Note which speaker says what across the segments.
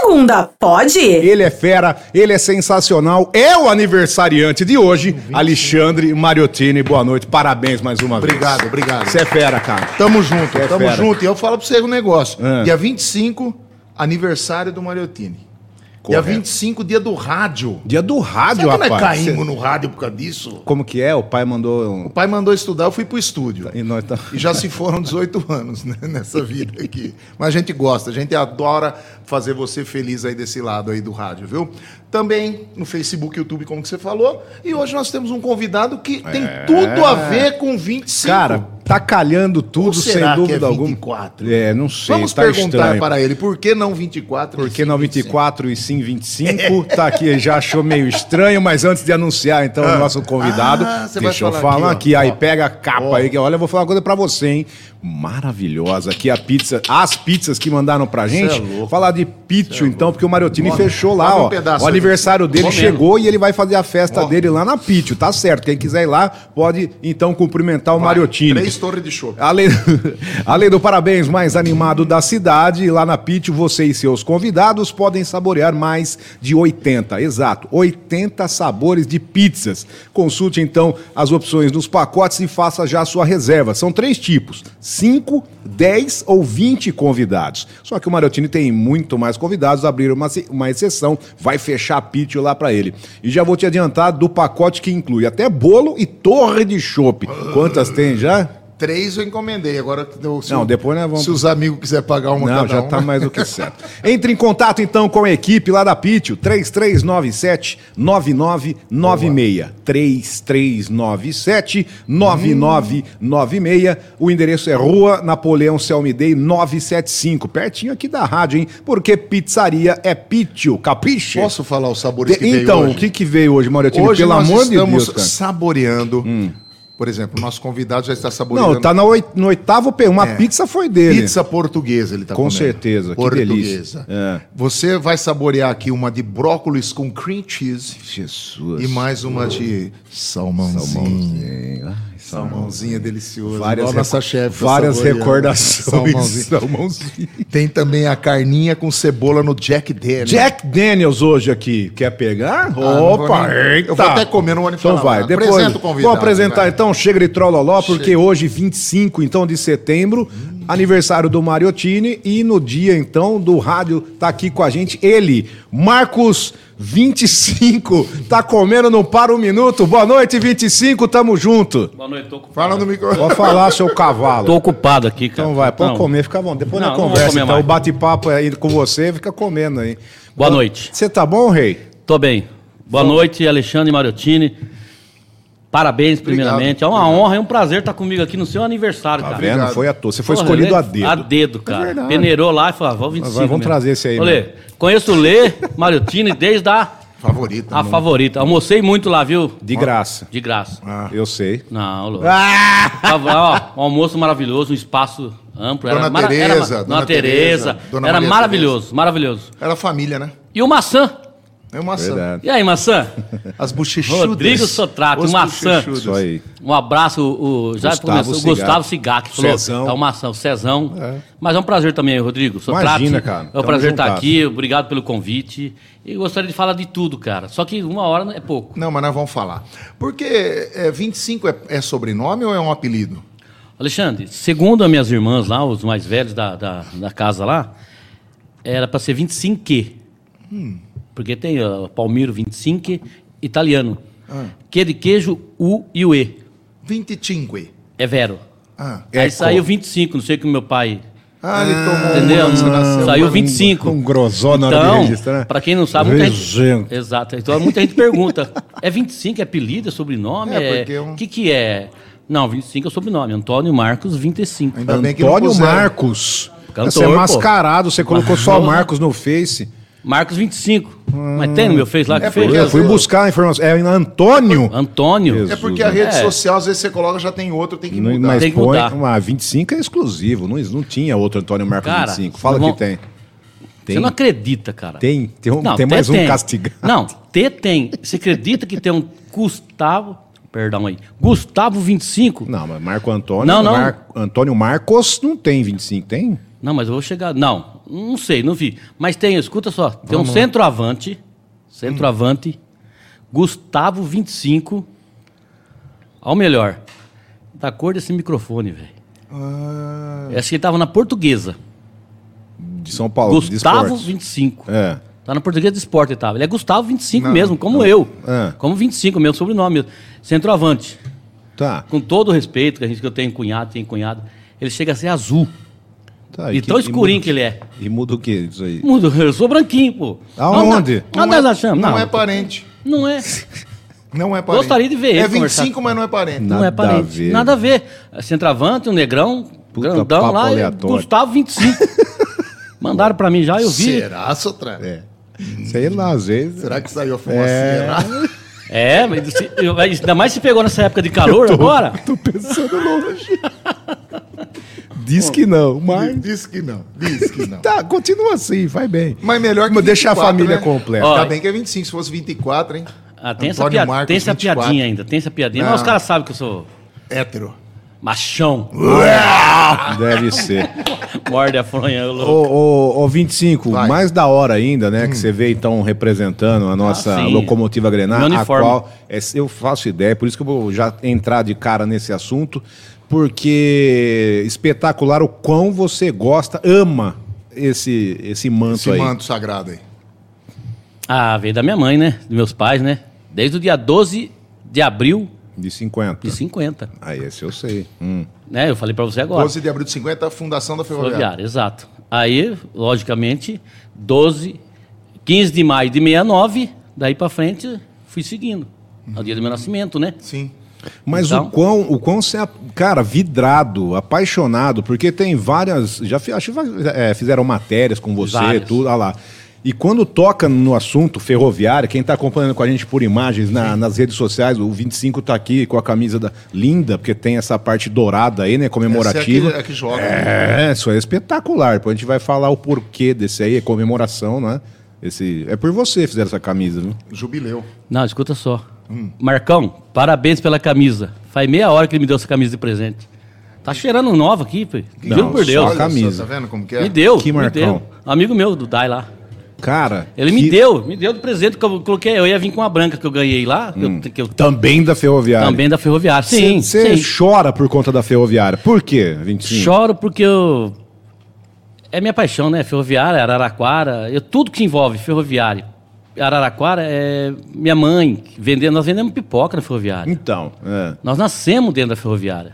Speaker 1: segunda, pode?
Speaker 2: Ele é fera, ele é sensacional, é o aniversariante de hoje, Alexandre Mariottini. Boa noite, parabéns mais uma vez.
Speaker 3: Obrigado, obrigado.
Speaker 2: Você é fera, cara.
Speaker 3: Tamo junto,
Speaker 2: É
Speaker 3: tamo
Speaker 2: fera.
Speaker 3: junto. E eu falo pra você um negócio.
Speaker 2: Ah.
Speaker 3: Dia 25, aniversário do Mariottini. Dia
Speaker 2: Correto.
Speaker 3: 25, dia do rádio.
Speaker 2: Dia do rádio,
Speaker 3: Será que nós
Speaker 2: rapaz.
Speaker 3: caímos
Speaker 2: Cê-
Speaker 3: no rádio por causa disso?
Speaker 2: Como que é? O pai mandou
Speaker 3: O pai mandou estudar, eu fui pro estúdio.
Speaker 2: E nós tá...
Speaker 3: E já se foram 18 anos né, nessa vida aqui. Mas a gente gosta, a gente adora fazer você feliz aí desse lado aí do rádio, viu? Também no Facebook, YouTube, como que você falou. E hoje nós temos um convidado que tem tudo a ver com 25.
Speaker 2: É. Cara, tá calhando tudo, sem dúvida
Speaker 3: é
Speaker 2: alguma.
Speaker 3: 24?
Speaker 2: É, não sei,
Speaker 3: Vamos
Speaker 2: tá
Speaker 3: perguntar
Speaker 2: estranho.
Speaker 3: para ele, por que não 24?
Speaker 2: Por que não 24 e sim 25? Tá aqui, já achou meio estranho, mas antes de anunciar, então, o nosso convidado,
Speaker 3: Ah,
Speaker 2: deixa eu
Speaker 3: falar aqui,
Speaker 2: aqui,
Speaker 3: ó.
Speaker 2: aí pega a capa
Speaker 3: Ó.
Speaker 2: aí, que olha, eu vou falar uma coisa pra você, hein? Maravilhosa. Aqui a pizza, as pizzas que mandaram pra gente.
Speaker 3: é
Speaker 2: falar de pitio, então, porque o Mariotini
Speaker 3: Come-
Speaker 2: fechou lá,
Speaker 3: um
Speaker 2: ó. o aniversário dele chegou e ele vai fazer a festa dele lá na Pitio, tá certo. Quem quiser ir lá, pode então cumprimentar o Mariotini.
Speaker 3: Três torres de chope.
Speaker 2: Além, além do parabéns mais animado da cidade, lá na Pitio, você e seus convidados podem saborear mais de 80, exato, 80 sabores de pizzas. Consulte então as opções dos pacotes e faça já a sua reserva. São três tipos: 5, 10 ou 20 convidados. Só que o Mariottini tem muito mais convidados, abrir uma, uma exceção, vai fechar a Pitio lá pra ele. E já vou te adiantar do pacote que inclui até bolo e torre de chopp. Quantas tem já?
Speaker 3: Três eu encomendei. Agora, se,
Speaker 2: Não, depois nós vamos-
Speaker 3: se os amigos quiserem pagar uma
Speaker 2: Não, já
Speaker 3: um,
Speaker 2: tá mais do que certo. Entre em contato então com a equipe lá da Pitio, 3397 9996. 3397 9996. O endereço é Rua Napoleão Celmidei 975, pertinho aqui da rádio, hein? Porque pizzaria é Pitio, capriche?
Speaker 3: Posso falar os sabores que veio
Speaker 2: então,
Speaker 3: hoje?
Speaker 2: o que que veio hoje, Maurício?
Speaker 3: Hoje
Speaker 2: Pelo amor de
Speaker 3: estamos
Speaker 2: Deus, cara. Hum.
Speaker 3: Por exemplo, nosso convidado já está saboreando.
Speaker 2: Não, tá no, oit- no oitavo P. Uma
Speaker 3: É.
Speaker 2: pizza foi dele.
Speaker 3: Pizza portuguesa, ele tá
Speaker 2: Com
Speaker 3: comendo.
Speaker 2: certeza, que
Speaker 3: portuguesa.
Speaker 2: É.
Speaker 3: Você vai saborear aqui uma de brócolis com cream cheese
Speaker 2: Jesus.
Speaker 3: e mais uma de salmãozinho.
Speaker 2: Salmãozinho.
Speaker 3: Salmãozinho é delicioso.
Speaker 2: Várias,
Speaker 3: nossa chefe.
Speaker 2: várias recordações.
Speaker 3: Salmãozinho.
Speaker 2: Salmãozinho.
Speaker 3: Tem também a carninha com cebola no Jack Daniels.
Speaker 2: Jack Daniels hoje aqui. Quer pegar?
Speaker 3: vou
Speaker 2: Opa,
Speaker 3: nem-
Speaker 2: eita.
Speaker 3: eu vou até comer, não vou nem
Speaker 2: Então vai,
Speaker 3: nada.
Speaker 2: depois
Speaker 3: Apresenta convidado,
Speaker 2: vou apresentar
Speaker 3: vai.
Speaker 2: então, chega de trololó, porque hoje, 25 então de setembro, aniversário do Mariottini e no dia então do rádio tá aqui com a gente ele, Marcos 25, tá comendo não para um minuto. Boa noite, 25, tamo junto.
Speaker 4: Boa noite, tô ocupado.
Speaker 3: Fala no microfone.
Speaker 2: Pode falar, seu cavalo.
Speaker 4: Tô ocupado aqui, cara.
Speaker 2: Então vai, pode
Speaker 4: Não.
Speaker 2: comer, fica bom. Depois
Speaker 4: Não,
Speaker 2: na conversa, então, o bate-papo aí com você, fica comendo aí.
Speaker 4: Boa noite.
Speaker 2: Você tá bom, rei?
Speaker 4: Tô bem. Boa noite, Alexandre Mariottini. Parabéns, primeiramente. É uma
Speaker 3: obrigado.
Speaker 4: honra e um prazer estar comigo aqui no seu aniversário,
Speaker 2: Tá
Speaker 4: cara.
Speaker 2: vendo? Foi à toa. Você foi
Speaker 4: Porra,
Speaker 2: escolhido a dedo.
Speaker 4: A dedo, cara.
Speaker 2: verdade.
Speaker 4: Peneirou lá e falou, ah, vamos 25.
Speaker 2: Vai, vamos
Speaker 4: mesmo.
Speaker 2: trazer esse aí, mano.
Speaker 4: conheço o Lê Mariottini desde a,
Speaker 3: Favorita.
Speaker 4: a
Speaker 3: não.
Speaker 4: favorita. Almocei muito lá, viu?
Speaker 2: De graça.
Speaker 4: De graça.
Speaker 2: Eu sei.
Speaker 4: Não, Lô.
Speaker 2: Ah!
Speaker 4: Tava, ó, um almoço maravilhoso, um espaço amplo.
Speaker 3: Dona
Speaker 4: era era
Speaker 3: Tereza,
Speaker 4: ma-
Speaker 3: Dona
Speaker 4: Dona Tereza.
Speaker 3: Tereza, Dona
Speaker 4: Era
Speaker 3: Maria
Speaker 4: maravilhoso, maravilhoso.
Speaker 3: Era família, né?
Speaker 4: E o maçã.
Speaker 3: É uma maçã.
Speaker 2: Verdade.
Speaker 4: E aí, maçã?
Speaker 3: As bochechudas.
Speaker 4: Rodrigo Sotrato,
Speaker 3: Os
Speaker 4: maçã.
Speaker 2: Isso aí.
Speaker 4: Um abraço, o, o- já
Speaker 2: Gustavo
Speaker 4: começou, o
Speaker 2: Cigato.
Speaker 4: Gustavo que falou,
Speaker 2: Cezão.
Speaker 4: é uma ação, Cezão. Mas é um prazer também, Rodrigo. Sotrato,
Speaker 2: Imagina, cara.
Speaker 4: É um
Speaker 2: Tamo
Speaker 4: prazer estar aqui, obrigado pelo convite. E gostaria de falar de tudo, cara. Só que uma hora é pouco.
Speaker 3: Não, mas nós vamos falar. Porque é, 25 é, é sobrenome ou é um apelido?
Speaker 4: Alexandre, segundo as minhas irmãs lá, os mais velhos da, da, da casa lá, era para ser 25 que. Porque tem uh, Palmiro 25 italiano. Que de queijo, U e o E.
Speaker 3: 25.
Speaker 4: É vero.
Speaker 3: Ah,
Speaker 4: Aí saiu 25, não sei o que meu pai.
Speaker 3: ah ele tomou
Speaker 4: Entendeu?
Speaker 3: uma,
Speaker 4: Saiu
Speaker 3: uma-
Speaker 4: 25.
Speaker 2: Um grosó na hora de
Speaker 4: Então,
Speaker 2: registrar, né?
Speaker 4: pra quem não sabe, muita gente...
Speaker 2: Regento.
Speaker 4: Exato. Então muita gente pergunta: é 25, é apelido, é sobrenome?
Speaker 3: É,
Speaker 4: É, O
Speaker 3: um-
Speaker 4: que, que é? Não, 25 é o sobrenome. Antônio Marcos 25.
Speaker 3: Ainda bem que não
Speaker 2: Antônio. Marcos.
Speaker 4: Cantor,
Speaker 2: você é
Speaker 4: pô.
Speaker 2: mascarado, você colocou só
Speaker 4: Porra.
Speaker 2: Marcos no Face.
Speaker 4: Marcos 25. Mas tem no meu Face lá que
Speaker 3: É
Speaker 4: fez?
Speaker 2: Eu fui buscar a informação. É Antônio.
Speaker 4: Antônio.
Speaker 2: Jesus,
Speaker 3: É porque a rede
Speaker 4: É.
Speaker 3: social, às vezes você coloca, já tem outro, tem que mudar.
Speaker 2: mas
Speaker 4: Tem que
Speaker 2: põe.
Speaker 4: mudar.
Speaker 2: Uma 25 é exclusivo. Não, não tinha outro Antônio Marcos
Speaker 4: Cara,
Speaker 2: 25. Fala
Speaker 4: irmão,
Speaker 2: que tem. Tem.
Speaker 4: Você não acredita, cara.
Speaker 2: Tem. Tem, um-
Speaker 4: Não,
Speaker 2: tem mais um castigado.
Speaker 4: Não, T tem. Você acredita que tem um Gustavo. Perdão aí. Gustavo 25?
Speaker 2: Não, mas Marco Antônio.
Speaker 4: Não, não.
Speaker 2: Mar- Antônio Marcos não tem 25, tem?
Speaker 4: Não, mas eu vou chegar. Não, não sei, não vi. Mas tem, escuta só, tem um centroavante, centroavante, Gustavo 25, ao melhor, da cor desse microfone, velho.
Speaker 3: Ah,
Speaker 4: Acho que ele tava na portuguesa.
Speaker 2: De São Paulo. de
Speaker 4: Gustavo
Speaker 2: esportes.
Speaker 4: 25.
Speaker 2: É.
Speaker 4: Tá na portuguesa de esporte ele tava. Ele é Gustavo 25
Speaker 3: Não,
Speaker 4: mesmo, como eu.
Speaker 2: É.
Speaker 4: Como 25, meu sobrenome. Centroavante.
Speaker 2: Tá.
Speaker 4: Com todo o respeito que, a gente, que eu tenho cunhado, tenho cunhado. Ele chega a ser azul.
Speaker 2: Tá
Speaker 4: E
Speaker 2: que-
Speaker 4: tão escurinho
Speaker 2: muda-
Speaker 4: que ele é.
Speaker 2: E muda o que isso aí?
Speaker 4: Mudo, Eu sou branquinho, pô.
Speaker 2: Aonde?
Speaker 4: Não,
Speaker 3: não,
Speaker 4: nós
Speaker 3: é,
Speaker 4: achamos.
Speaker 3: não
Speaker 4: Não,
Speaker 3: é parente.
Speaker 4: não é.
Speaker 3: Não é parente.
Speaker 4: Gostaria de ver ele
Speaker 3: É 25,
Speaker 4: conversar.
Speaker 3: mas não é parente.
Speaker 2: Não.
Speaker 4: Não é
Speaker 2: Nada a
Speaker 4: parente.
Speaker 2: ver.
Speaker 4: Nada a ver. Centroavante, um negrão,
Speaker 2: Puta
Speaker 4: grandão lá, e
Speaker 2: aleatório.
Speaker 4: Gustavo 25. Mandaram pra mim já, eu vi.
Speaker 3: Será, Sotrano?
Speaker 2: É. Sei lá, às vezes.
Speaker 3: Será que saiu a fumaceira?
Speaker 4: É, mas se- eu- ainda mais se pegou nessa época de calor agora.
Speaker 2: Tô pensando longe. Diz que não, mas.
Speaker 3: Diz que não. Diz que não.
Speaker 2: Tá, continua assim, vai bem.
Speaker 3: Mas melhor que
Speaker 2: deixa a
Speaker 3: 24,
Speaker 2: família
Speaker 3: né?
Speaker 2: completa.
Speaker 4: Ó,
Speaker 3: Ainda bem que é 25, se fosse 24, hein?
Speaker 4: Ah, tem, essa, pia-
Speaker 3: Marcos,
Speaker 4: tem essa
Speaker 3: 24.
Speaker 4: piadinha ainda, tem essa piadinha.
Speaker 3: Não.
Speaker 4: Mas os caras sabem que eu sou
Speaker 3: Hétero.
Speaker 4: machão.
Speaker 2: Deve ser.
Speaker 4: Morde a fronha, eu
Speaker 2: Ô,
Speaker 4: louco.
Speaker 2: ô, ô, 25,
Speaker 3: Vai.
Speaker 2: mais da hora ainda, né? Que você vê então representando a nossa
Speaker 4: Ah,
Speaker 2: locomotiva Grenar, a
Speaker 4: uniforme.
Speaker 2: qual é, eu faço ideia, por isso que eu vou já entrar de cara nesse assunto, porque espetacular o quão você gosta, ama esse, esse manto
Speaker 3: Esse
Speaker 2: aí.
Speaker 3: manto sagrado aí.
Speaker 4: Ah, veio da minha mãe, né? Dos meus pais, né? Desde o dia 12 de abril
Speaker 2: De 50.
Speaker 4: de 50.
Speaker 2: Aí esse eu sei. Hum.
Speaker 4: Né? Eu falei pra você agora.
Speaker 3: 12 de abril de 50, a fundação da Ferroviária.
Speaker 4: Ferroviária, exato. Aí, logicamente, 12, 15 de maio de 69, daí pra frente, fui seguindo. Ao dia do meu nascimento, né?
Speaker 3: Sim.
Speaker 2: Mas
Speaker 4: Então-
Speaker 2: o quão, o quão você é, cara, vidrado, apaixonado, porque tem várias. Já fi- acho é, fizeram matérias com você,
Speaker 4: Várias.
Speaker 2: tudo, olha lá. E quando toca no assunto ferroviário, quem está acompanhando com a gente por imagens na- nas redes sociais, o 25 tá aqui com a camisa da, linda, porque tem essa parte dourada aí, né? Comemorativa.
Speaker 3: Essa é que, é que joga. né?
Speaker 2: É, isso é espetacular. Depois a gente vai falar o porquê desse aí, é comemoração, né? Esse, é por você que fizeram essa camisa, viu?
Speaker 3: Jubileu.
Speaker 4: Não, escuta só.
Speaker 3: Hum.
Speaker 4: Marcão, parabéns pela camisa. Faz meia hora que ele me deu essa camisa de presente. Tá cheirando nova aqui, pô. Juro por Deus.
Speaker 2: só camisa.
Speaker 3: tá vendo como que é?
Speaker 4: Me deu,
Speaker 2: Que
Speaker 4: me
Speaker 2: Marcão?
Speaker 4: deu. Amigo meu do Dai lá.
Speaker 2: Cara.
Speaker 4: Ele
Speaker 2: que-
Speaker 4: me deu, me deu de presente que eu coloquei. Eu ia vir com uma branca que eu ganhei lá, que eu-
Speaker 2: Hum.
Speaker 4: que eu,
Speaker 2: Também da ferroviária.
Speaker 4: também da Ferroviária. Sim,
Speaker 2: Você chora por conta da ferroviária. Por quê, 25?
Speaker 4: Choro porque eu. É minha paixão, né? Ferroviária, Araraquara, eu, tudo que envolve ferroviária. Araraquara é minha mãe, vendendo, nós vendemos pipoca na ferroviária.
Speaker 2: Então, é.
Speaker 4: Nós nascemos dentro da ferroviária.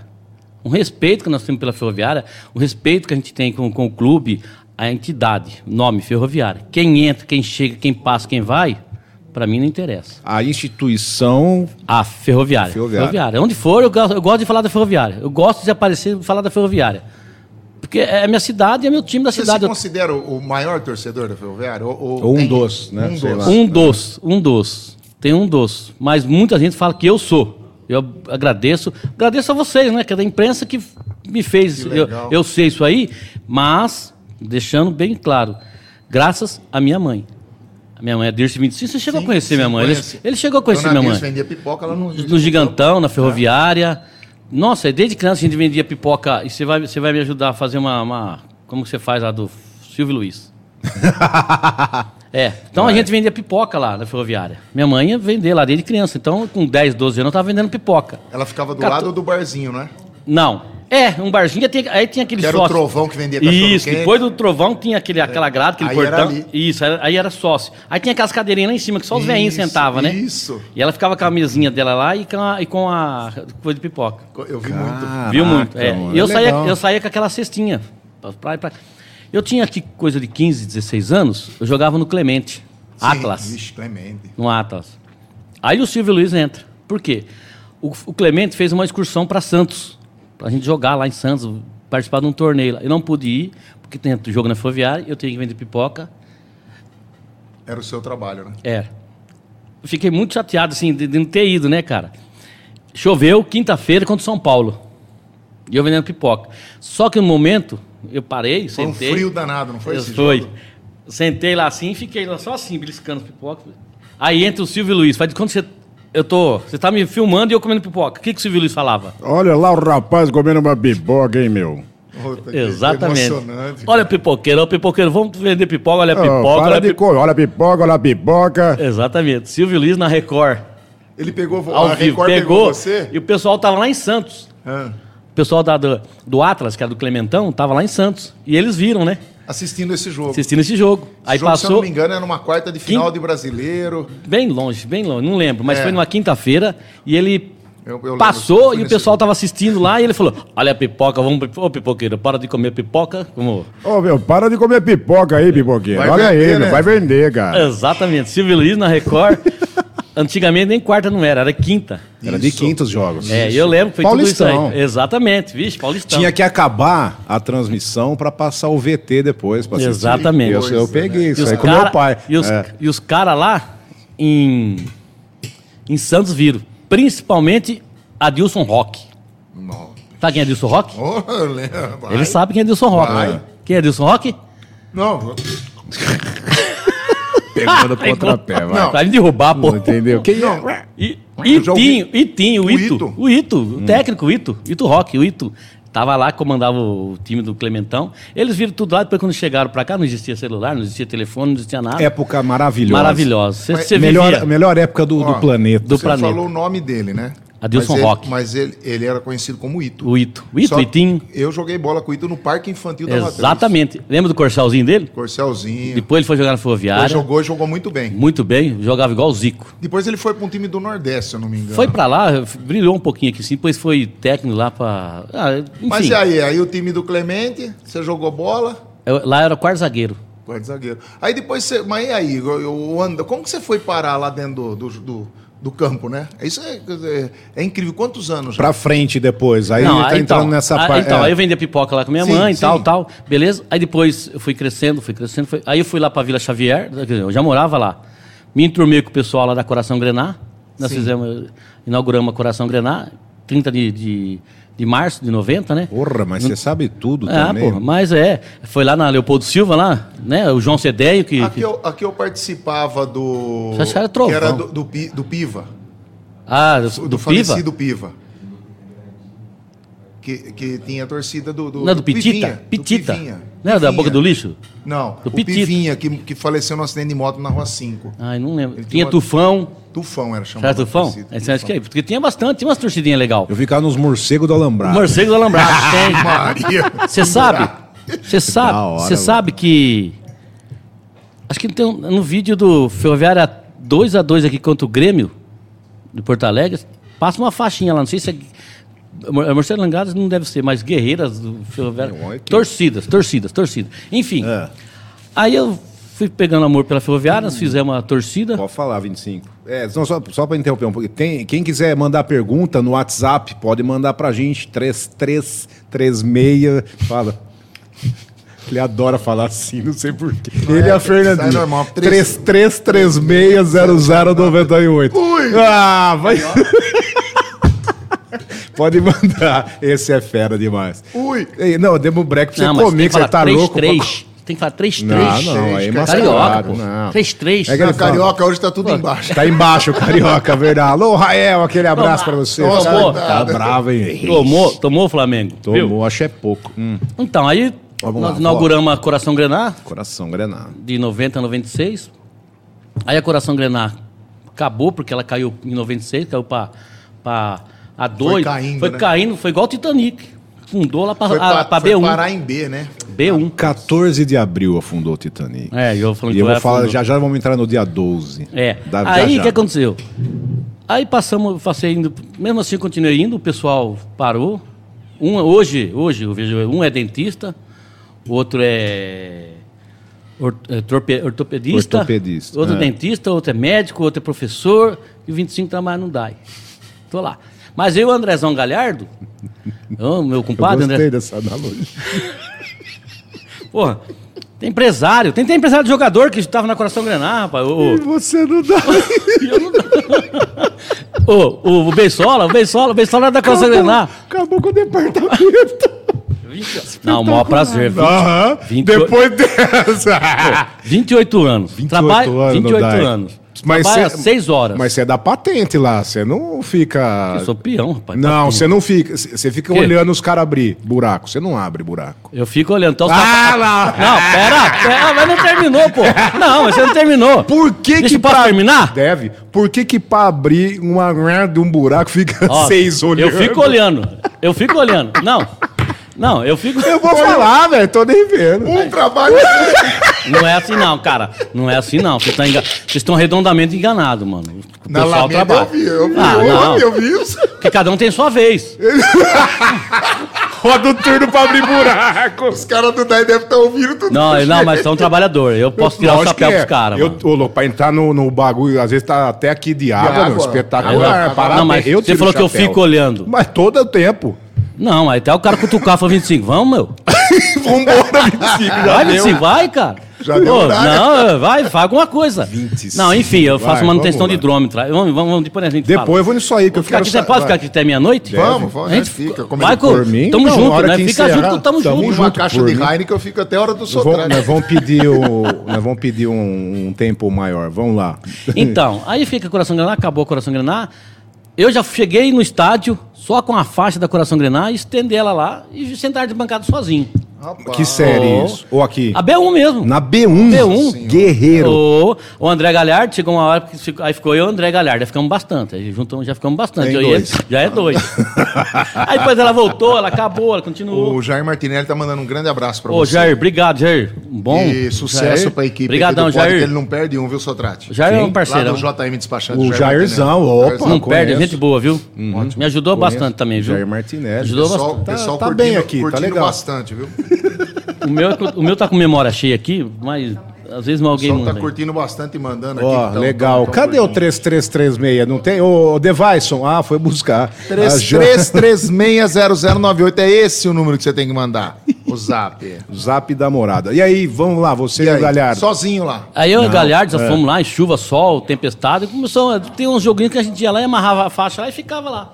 Speaker 4: Um respeito que nós temos pela ferroviária, o respeito que a gente tem com, com o clube, a entidade, nome ferroviária. Quem entra, quem chega, quem passa, quem vai, para mim não interessa.
Speaker 2: a instituição.
Speaker 4: A ferroviária.
Speaker 2: Ferroviária.
Speaker 4: Onde for, eu gosto, eu gosto de falar da ferroviária. Eu gosto de aparecer e falar da ferroviária. Porque é minha cidade e é meu time da
Speaker 3: Você
Speaker 4: cidade.
Speaker 3: se
Speaker 4: Eu-
Speaker 3: considera o maior torcedor da Ferroviária? Ou, ou
Speaker 2: Ou um dos, né?
Speaker 3: Um dos.
Speaker 4: Um dos, um dos. Tem um dos. Mas muita gente fala que eu sou. Eu agradeço. Agradeço a vocês, né? Que é da imprensa que me fez.
Speaker 3: Que
Speaker 4: Eu, eu sei isso aí, mas, deixando bem claro, graças à minha mãe. A minha mãe é Dirce 25. Você chegou
Speaker 3: Sim,
Speaker 4: a conhecer
Speaker 3: sim,
Speaker 4: minha mãe? Ele, ele chegou a conhecer
Speaker 3: Dona
Speaker 4: minha mãe.
Speaker 3: vendia pipoca lá no...
Speaker 4: No Gigantão, na Ferroviária. Nossa, desde criança a gente vendia pipoca. E você vai, você vai me ajudar a fazer uma, uma- Como que você faz lá do Silvio Luiz? é, então a gente vendia pipoca lá na Ferroviária. Minha mãe ia vender lá desde criança. Então, com 10, 12 anos, eu estava vendendo pipoca.
Speaker 3: Ela ficava do
Speaker 4: Cato-
Speaker 3: lado do barzinho, né?
Speaker 4: Não. É, um barzinho, tinha- aí tinha aquele
Speaker 3: Que era o
Speaker 4: sócio.
Speaker 3: Trovão que vendia cachorro
Speaker 4: Isso,
Speaker 3: quente.
Speaker 4: depois do trovão tinha aquele, aquela grade, aquele
Speaker 3: Aí era
Speaker 4: portão.
Speaker 3: ali.
Speaker 4: Isso, aí- aí era sócio. Aí tinha aquelas cadeirinhas lá em cima que só os velhinhos
Speaker 3: Isso,
Speaker 4: sentavam, né?
Speaker 3: isso.
Speaker 4: E ela ficava com a mesinha dela lá e com a, e com a coisa de pipoca.
Speaker 3: Eu vi muito.
Speaker 2: Caraca,
Speaker 4: Viu muito? É.
Speaker 2: mano,
Speaker 4: E eu,
Speaker 2: é
Speaker 4: saía,
Speaker 2: legal.
Speaker 4: eu saía com aquela cestinha. pra- pra- Eu tinha aqui coisa de 15, 16 anos, eu jogava no Clemente,
Speaker 3: Sim,
Speaker 4: Atlas,
Speaker 3: Vixe, Clemente.
Speaker 4: no Atlas. Aí o Silvio Luiz entra. Por quê? O, o Clemente fez uma excursão para Santos, pra gente jogar lá em Santos, participar de um torneio. Eu não pude ir, porque tem jogo na Ferroviária, eu tinha que vender pipoca.
Speaker 3: Era o seu trabalho, né?
Speaker 4: É. Fiquei muito chateado, assim, de, de não ter ido, né, cara? Choveu quinta-feira contra São Paulo. E eu vendendo pipoca. Só que no momento, eu parei,
Speaker 3: Foi um
Speaker 4: sentei.
Speaker 3: frio danado, não foi
Speaker 4: foi.
Speaker 3: jogo?
Speaker 4: Sentei lá assim e fiquei lá só assim, beliscando as pipocas. Aí entra o Silvio Luiz. Faz de quando você. Eu tô. Você tá me filmando e eu comendo pipoca. O que, que o Silvio Luiz falava?
Speaker 1: Olha lá o rapaz comendo uma pipoca, hein, meu?
Speaker 3: Puta,
Speaker 4: Exatamente. Olha, pipoqueiro, ó, pipoqueiro, vamos vender pipoca, olha a
Speaker 2: Ó,
Speaker 4: pipoca.
Speaker 2: para
Speaker 4: olha a
Speaker 2: de
Speaker 4: pi-
Speaker 2: co- olha a pipoca, olha a pipoca.
Speaker 4: Exatamente. Silvio Luiz na Record.
Speaker 3: Ele pegou,
Speaker 4: Ao
Speaker 3: a
Speaker 4: vivo.
Speaker 3: Record
Speaker 4: Pegou.
Speaker 3: você?
Speaker 4: E o pessoal tava lá em Santos.
Speaker 3: Ah,
Speaker 4: O pessoal da- do, do Atlas, que era do Clementão, tava lá em Santos. E eles viram, né?
Speaker 3: Assistindo esse jogo.
Speaker 4: Assistindo esse jogo.
Speaker 3: Esse
Speaker 4: Aí
Speaker 3: jogo, Se eu não
Speaker 4: passou
Speaker 3: me engano, era numa quarta de final
Speaker 4: Quin-
Speaker 3: de brasileiro.
Speaker 4: bem longe, bem longe, não lembro, mas
Speaker 3: É.
Speaker 4: foi numa quinta-feira e ele
Speaker 3: Eu- eu
Speaker 4: passou e o pessoal
Speaker 3: jogo.
Speaker 4: tava assistindo lá e ele falou: Olha a pipoca, vamos. Ô pipoqueiro, para de comer pipoca. Como...
Speaker 2: Ô, meu, para de comer pipoca aí, pipoqueiro.
Speaker 3: Vai
Speaker 2: olha
Speaker 3: vender,
Speaker 2: aí, meu,
Speaker 3: né?
Speaker 2: vai vender, cara.
Speaker 4: Exatamente. Silvio Luiz na Record. Antigamente nem quarta não era, era quinta.
Speaker 2: Era de
Speaker 3: Isso.
Speaker 2: quintos jogos.
Speaker 4: É, e eu lembro que foi
Speaker 2: Paulistão.
Speaker 4: tudo isso aí. Exatamente, vixe, Paulistão.
Speaker 2: Tinha que acabar a transmissão pra passar o VT depois. Pra assistir.
Speaker 4: Exatamente.
Speaker 2: Eu, eu peguei
Speaker 4: E
Speaker 2: isso
Speaker 4: os
Speaker 2: aí com
Speaker 4: cara-
Speaker 2: meu pai.
Speaker 4: E os,
Speaker 2: É.
Speaker 4: os caras lá em, em Santos viram. Principalmente Adilson.
Speaker 3: Não.
Speaker 4: Sabe quem é Adilson Roque?
Speaker 3: Oh, eu lembro. Vai.
Speaker 4: Ele sabe quem é Adilson Roque.
Speaker 3: Vai.
Speaker 4: Quem é Adilson Roque?
Speaker 3: Não,
Speaker 2: Pegando contrapé, vai.
Speaker 3: Não.
Speaker 4: Pra me derrubar, pô.
Speaker 2: Não entendeu? Quem é?
Speaker 4: E, Itinho, Itinho, o Ito.
Speaker 3: Ito.
Speaker 4: O Ito, o técnico, o Ito. Ito Roque, o Ito. Tava lá, comandava o time do Clementão. Eles viram tudo lá, depois quando chegaram pra cá, não existia celular, não existia telefone, não existia nada.
Speaker 2: Época maravilhosa.
Speaker 4: Maravilhosa.
Speaker 3: Mas
Speaker 4: você
Speaker 2: melhor, melhor época do, do
Speaker 3: Ó,
Speaker 2: planeta.
Speaker 4: do
Speaker 3: você
Speaker 4: planeta.
Speaker 3: falou o nome dele, né?
Speaker 4: Adilson
Speaker 3: mas ele,
Speaker 4: Roque.
Speaker 3: Mas ele, ele era conhecido como Ito.
Speaker 4: O Ito. O Ito,
Speaker 3: Só
Speaker 4: Itinho.
Speaker 3: Eu joguei bola com o Ito no Parque Infantil da Matriz.
Speaker 4: Exatamente. Lembra do corcelzinho dele?
Speaker 3: Corcelzinho.
Speaker 4: Depois ele foi jogar na
Speaker 3: Ele
Speaker 4: Ferroviária.
Speaker 3: jogou e jogou muito bem.
Speaker 4: Muito bem, jogava igual o Zico.
Speaker 3: Depois ele foi para um time do Nordeste, se eu não me engano.
Speaker 4: Foi pra lá, brilhou um pouquinho aqui sim, depois foi técnico lá pra. Ah, enfim,
Speaker 3: Mas e aí? Aí o time do Clemente, você jogou bola,
Speaker 4: eu- lá era quarto zagueiro.
Speaker 3: guarda zagueiro. Aí depois você. Mas e aí? O, o Anda, como que você foi parar lá dentro do, do, do, do campo, né? Isso é, dizer, é incrível. Quantos anos?
Speaker 2: Pra frente depois. Aí
Speaker 4: Não,
Speaker 2: ele tá
Speaker 4: aí,
Speaker 2: entrando
Speaker 4: então,
Speaker 2: nessa
Speaker 4: aí,
Speaker 2: parte.
Speaker 4: Então,
Speaker 2: é.
Speaker 4: aí eu vendia pipoca lá com minha
Speaker 3: Sim,
Speaker 4: mãe e tal, tal. Beleza? Aí depois eu fui crescendo, fui crescendo. fui- Aí eu fui lá pra Vila Xavier, quer dizer, eu já morava lá. Me enturmei com o pessoal lá da Coração Grená. Nós
Speaker 3: Sim.
Speaker 4: fizemos, inauguramos a Coração Grená, 30 de, de, de março de 90, né?
Speaker 2: Porra, mas você sabe tudo
Speaker 4: Ah,
Speaker 2: também.
Speaker 4: porra, mas é. Foi lá na Leopoldo Silva, lá, né? O João Cedéio que.
Speaker 3: Aqui eu, aqui eu participava do.
Speaker 4: Acho que era Trovão.
Speaker 3: Que era do, do, do Piva.
Speaker 4: Ah, do,
Speaker 3: Do,
Speaker 4: do Piva?
Speaker 3: falecido Piva. Que, que tinha a torcida do. do
Speaker 4: Não é do Pitita?
Speaker 3: Pivinha, do
Speaker 4: Pitita.
Speaker 3: Pivinha.
Speaker 4: Não era da
Speaker 3: Pivinha.
Speaker 4: boca do lixo?
Speaker 3: Não,
Speaker 4: Do
Speaker 3: o
Speaker 4: Pitita.
Speaker 3: Pivinha, que, que faleceu num acidente de moto na Rua 5.
Speaker 4: Ai, não lembro.
Speaker 3: Ele
Speaker 4: Tinha
Speaker 3: tinha uma-
Speaker 4: Tufão.
Speaker 3: Tufão era chamado.
Speaker 4: Será Tufão?
Speaker 3: a torcida,
Speaker 4: Esse acho que é, porque tinha bastante, tinha umas torcidinhas legal.
Speaker 2: Eu ficava nos morcegos do Alambrado.
Speaker 4: Morcego do Alambrado, tem.
Speaker 3: Maria.
Speaker 4: Você sabe? Você sabe?
Speaker 2: Da hora,
Speaker 4: Você sabe que. Acho que tem um- no vídeo do Ferroviária 2x2 aqui contra o Grêmio, de Porto Alegre, passa uma faixinha lá, não sei se é. Marcelo Langadas não deve ser, mas guerreiras do.
Speaker 2: Não, que-
Speaker 4: Torcidas, torcidas, torcidas. Enfim.
Speaker 2: É.
Speaker 4: Aí eu fui pegando amor pela Ferroviária, nós fizemos uma torcida.
Speaker 2: Pode falar, 25. É, não, só, só para interromper um pouquinho. Tem, quem quiser mandar pergunta no WhatsApp, pode mandar pra gente. 3336. Fala. Ele adora falar assim, não sei porquê. Ele e a Fernandinha.
Speaker 3: Sai normal.
Speaker 2: 33360098.
Speaker 3: Ui!
Speaker 2: Ah, vai. Pode mandar. Esse é fera demais.
Speaker 3: Ui!
Speaker 2: Ei, não, demos um break pra você
Speaker 4: Não, mas
Speaker 2: comer, que você tá
Speaker 4: 3,
Speaker 2: louco. pra-
Speaker 4: 3. Tem que falar 3, 3.
Speaker 2: Não, não, aí é
Speaker 3: Carioca,
Speaker 4: pô.
Speaker 2: Não.
Speaker 4: 3, 3.
Speaker 2: É que
Speaker 3: Na Carioca hoje tá tudo embaixo.
Speaker 2: Tá embaixo, carioca, verdade. Alô, Rael, aquele abraço pra você.
Speaker 3: Tomou.
Speaker 2: Tá, tá bravo, hein?
Speaker 4: Tomou, tomou o Flamengo. viu?
Speaker 2: Tomou, acho é pouco. Hum,
Speaker 4: Então, aí
Speaker 2: Vamos
Speaker 4: nós
Speaker 2: lá,
Speaker 4: inauguramos a Coração Grená,
Speaker 2: coração granado.
Speaker 4: de 90 a 96. Aí a Coração Grená acabou, porque ela caiu em 96, caiu pra, pra A2.
Speaker 3: Foi caindo,
Speaker 4: Foi
Speaker 3: né?
Speaker 4: caindo, foi igual o Titanic. Fundou lá pra,
Speaker 3: Foi,
Speaker 4: a,
Speaker 3: pa,
Speaker 4: pra
Speaker 3: foi
Speaker 4: B1.
Speaker 3: parar em B, né?
Speaker 4: B1.
Speaker 2: 14 de abril afundou o Titanic.
Speaker 4: É, eu falando
Speaker 2: E
Speaker 4: que
Speaker 2: eu vou falar, já já vamos entrar no dia 12.
Speaker 4: É.
Speaker 2: Da-
Speaker 4: aí o que aconteceu? Aí passamos, passei indo, mesmo assim continuei indo, o pessoal parou. Um, hoje, hoje, eu vejo, um é dentista, o outro é, or- é ortopedista,
Speaker 2: Ortopedista,
Speaker 4: outro
Speaker 2: é.
Speaker 4: dentista, outro é médico, outro é professor, e o 25 tá mais no DAI. Tô lá. Mas eu e o Andrezão Galhardo, ô, meu
Speaker 2: Eu
Speaker 4: compadre
Speaker 2: gostei
Speaker 4: André,
Speaker 2: dessa analogia.
Speaker 4: porra, tem empresário, tem, tem empresário de jogador que estava na Coração Grenar, rapaz. ô, ô.
Speaker 2: Você não dá.
Speaker 4: Ô, o, o Beisola, o Beisola, o Beisola era da Costa Grenar.
Speaker 2: Acabou com o departamento.
Speaker 4: Não, o maior prazer. 20,
Speaker 2: Aham.
Speaker 4: 28
Speaker 2: Depois dessa.
Speaker 4: 28 anos.
Speaker 2: 28
Speaker 4: Trabalho,
Speaker 2: anos no
Speaker 4: 28
Speaker 2: DAI.
Speaker 4: anos.
Speaker 2: Mas
Speaker 4: trabalha
Speaker 2: cê-
Speaker 4: seis horas.
Speaker 2: Mas você é da patente lá, você não fica.
Speaker 4: Eu sou peão, rapaz.
Speaker 2: Não, você não fica. Você fica
Speaker 4: Quê?
Speaker 2: olhando os caras abrir buraco. Você não abre buraco.
Speaker 4: Eu fico olhando. Então, os
Speaker 2: Ah,
Speaker 4: caras-
Speaker 2: lá!
Speaker 4: Não, pera, pera, mas não terminou, pô. Não, mas você não terminou.
Speaker 2: Por que
Speaker 4: Deixa
Speaker 2: que pra-
Speaker 4: terminar?
Speaker 2: Deve. Por que que pra abrir uma merda um buraco fica
Speaker 4: Ó,
Speaker 2: seis olhando?
Speaker 4: Eu fico olhando. Eu fico olhando. Não. Não, eu fico.
Speaker 2: Eu vou falar, velho. Tô nem vendo.
Speaker 3: Um trabalho.
Speaker 4: Não é assim, não, cara. Não é assim, não. Vocês estão enga... Vocês estão redondamente enganados, mano. O
Speaker 3: Na
Speaker 4: pessoal
Speaker 3: Alameda
Speaker 4: trabalha.
Speaker 3: eu vi, eu vi,
Speaker 4: Ah,
Speaker 3: eu
Speaker 4: não.
Speaker 3: vi, eu vi isso.
Speaker 4: Porque cada um tem sua vez.
Speaker 2: Roda o turno pra abrir buraco.
Speaker 3: Os caras do DAI devem estar ouvindo tudo.
Speaker 4: Não, não, mas são trabalhadores. Eu posso tirar o
Speaker 2: Lógico
Speaker 4: chapéu
Speaker 2: que é.
Speaker 4: pros caras.
Speaker 2: Eu,
Speaker 4: mano.
Speaker 2: ô, louco, pra entrar no, no bagulho, às vezes tá até aqui de água, espetacular.
Speaker 4: Não, mas
Speaker 2: Eu
Speaker 4: você falou
Speaker 2: o
Speaker 4: que eu
Speaker 2: chapéu.
Speaker 4: fico olhando.
Speaker 2: Mas todo o tempo.
Speaker 4: Não, aí até o cara cutucar foi 25. Vamos, meu.
Speaker 2: Vambora, 25, já
Speaker 4: Vai,
Speaker 2: deu.
Speaker 4: 25, vai, cara.
Speaker 3: Já deu
Speaker 4: Pô,
Speaker 3: horário.
Speaker 4: Não, vai, faz alguma coisa.
Speaker 2: 25,
Speaker 4: Não, enfim, eu faço
Speaker 2: vai,
Speaker 4: manutenção
Speaker 2: vamos
Speaker 4: de
Speaker 2: lá.
Speaker 4: hidrômetro. Vamos, vamos, vamos depois a gente
Speaker 2: Depois
Speaker 4: fala.
Speaker 2: eu vou nisso aí, que eu
Speaker 4: ficar
Speaker 2: quero
Speaker 4: aqui, você
Speaker 2: sa-
Speaker 4: pode
Speaker 2: vai.
Speaker 4: ficar aqui até meia-noite?
Speaker 3: Vamos, vamos, a gente fica. Como
Speaker 4: Vai
Speaker 2: por mim,
Speaker 4: tamo
Speaker 2: não,
Speaker 4: junto,
Speaker 2: hora
Speaker 4: né?
Speaker 2: que
Speaker 4: Fica
Speaker 2: encerrar,
Speaker 4: junto, tamo
Speaker 2: tamo
Speaker 4: junto.
Speaker 3: Uma
Speaker 2: junto
Speaker 3: caixa
Speaker 2: por
Speaker 3: de
Speaker 2: mim.
Speaker 3: Heineken eu fico até a hora do
Speaker 2: Nós vamos,
Speaker 3: sotrate.
Speaker 2: nós vamos pedir, o, nós vamos pedir um, um tempo maior. Vamos lá.
Speaker 4: Então, aí fica Coração Grená, acabou Coração Grená. Eu já cheguei no estádio só com a faixa da Coração Grená, estender ela lá e sentar de bancada sozinho.
Speaker 3: Rapaz.
Speaker 2: Que série
Speaker 4: Oh.
Speaker 2: isso? Ou aqui?
Speaker 4: A B1 mesmo.
Speaker 2: Na B1.
Speaker 4: B1.
Speaker 2: Guerreiro.
Speaker 4: O, o André Galhardo, chegou uma hora que ficou- aí ficou eu e o André Galhardo, aí ficamos bastante. Aí juntamos, já ficamos bastante.
Speaker 2: Tem
Speaker 4: Eu
Speaker 2: dois.
Speaker 4: ele, já é dois. aí depois ela voltou, ela acabou, ela continuou.
Speaker 3: O Jair Martinelli tá mandando um grande abraço pra
Speaker 4: Ô,
Speaker 3: você.
Speaker 4: Jair, obrigado, Jair. Um Bom.
Speaker 3: E sucesso
Speaker 4: Jair.
Speaker 3: pra equipe
Speaker 4: Obrigadão,
Speaker 3: Pod,
Speaker 4: Jair.
Speaker 3: ele não perde um, viu, Sotrate?
Speaker 4: Jair é um
Speaker 3: Lá
Speaker 4: parceirão.
Speaker 3: do JM Despachante.
Speaker 2: O
Speaker 3: Jair
Speaker 2: Jairzão,
Speaker 3: Martinelli.
Speaker 2: opa.
Speaker 3: Jairzão.
Speaker 4: Não
Speaker 2: conheço.
Speaker 4: perde, gente boa, viu? Me ajudou
Speaker 2: Conheço.
Speaker 4: bastante também, viu?
Speaker 2: Jair Martinelli.
Speaker 4: Ajudou
Speaker 3: Pessoal,
Speaker 4: bastante.
Speaker 3: pessoal
Speaker 2: tá
Speaker 3: curtindo,
Speaker 2: bem aqui, tá
Speaker 3: curtindo
Speaker 2: legal.
Speaker 3: bastante, viu?
Speaker 4: O meu, o meu tá com memória cheia aqui, mas às vezes
Speaker 3: O
Speaker 4: alguém
Speaker 3: pessoal tá
Speaker 4: manda. aí.
Speaker 3: curtindo bastante e mandando aqui.
Speaker 2: Ó,
Speaker 3: então,
Speaker 2: legal.
Speaker 3: então,
Speaker 2: Cadê o
Speaker 3: curtindo.
Speaker 2: 3336? Não tem? Ô, Devaison. Ah, foi buscar. Ah, já-
Speaker 3: 33360098 é esse o número que você tem que mandar. O zap.
Speaker 2: Zap da morada. E aí, vamos lá, você
Speaker 3: E
Speaker 2: e o? Galhardo.
Speaker 3: Sozinho lá.
Speaker 4: Aí eu e o Galhardo
Speaker 2: é.
Speaker 4: já fomos lá, em chuva, sol, tempestade, começou. Tem uns joguinhos que a gente ia lá e amarrava a faixa lá e ficava lá.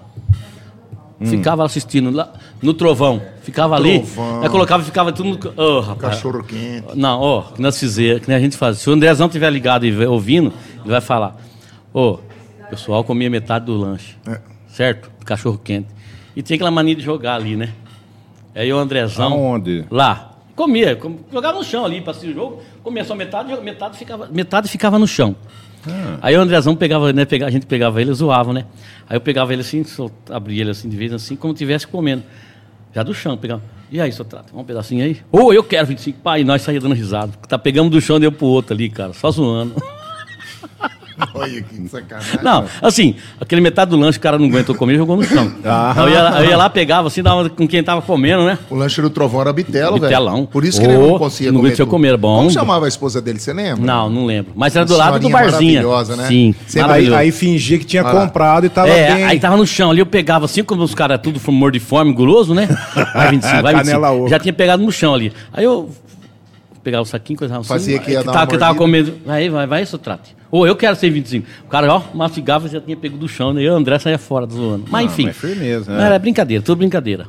Speaker 2: Hum.
Speaker 4: Ficava assistindo lá no trovão. Ficava ali.
Speaker 3: Trovão.
Speaker 4: Aí colocava e ficava tudo no. Ô, rapaz.
Speaker 3: Cachorro quente.
Speaker 4: Não, ó, que nós fizemos, que nem a gente faz. Se o Andrezão estiver ligado e ouvindo, ele vai falar: Ô, o pessoal comia metade do lanche.
Speaker 3: É.
Speaker 4: Certo? Cachorro quente. E tinha aquela mania de jogar ali, né? Aí o Andrezão.
Speaker 2: Aonde?
Speaker 4: Lá. Comia, com- jogava no chão ali assistir o jogo, comia só metade, metade ficava, metade ficava no chão.
Speaker 2: Ah.
Speaker 4: Aí o Andrezão pegava, né, pegava, a gente pegava ele e zoava, né? Aí eu pegava ele assim, abria ele assim de vez assim, como estivesse comendo. Já do chão, pegava. E aí, seu trato, um pedacinho aí? Ô, eu quero 25, pai, nós saímos dando risada. Tá, pegamos do chão deu pro outro ali, cara, só zoando.
Speaker 3: Olha que sacanagem.
Speaker 4: Não, assim, aquele metade do lanche o cara não aguentou comer e jogou no chão.
Speaker 2: Ah.
Speaker 4: Aí eu ia, eu ia lá, pegava assim, dava com quem tava comendo, né?
Speaker 3: O lanche do Trovão era bitelo, velho.
Speaker 4: Bitelão.
Speaker 3: Por isso que
Speaker 4: Ô,
Speaker 3: ele não conseguia
Speaker 4: não
Speaker 3: comer.
Speaker 4: aguentou
Speaker 3: tudo.
Speaker 4: comer, bom.
Speaker 3: Como chamava a esposa dele, você lembra?
Speaker 4: Não, não lembro. Mas era do lado do barzinho.
Speaker 3: maravilhosa, né?
Speaker 4: Sim.
Speaker 2: Aí, aí fingia que tinha
Speaker 3: lá.
Speaker 2: comprado e tava
Speaker 4: é,
Speaker 2: bem.
Speaker 4: aí tava no chão ali, eu pegava assim, como os caras tudo morto de fome, guloso, né? Vai 25, vai 25.
Speaker 2: Canela oca.
Speaker 4: Já tinha pegado no chão ali. Aí eu pegava o saquinho, coisava assim.
Speaker 3: Fazia que
Speaker 4: aí
Speaker 3: ia dar
Speaker 4: tava, que tava comendo. Aí, vai, vai, isso trate. Ou eu quero ser 25. O cara, ó, mastigava e já tinha pego do chão, né? E o André saía fora zoando. Mas enfim.
Speaker 2: mas firmeza, né?
Speaker 4: Era brincadeira, tudo brincadeira.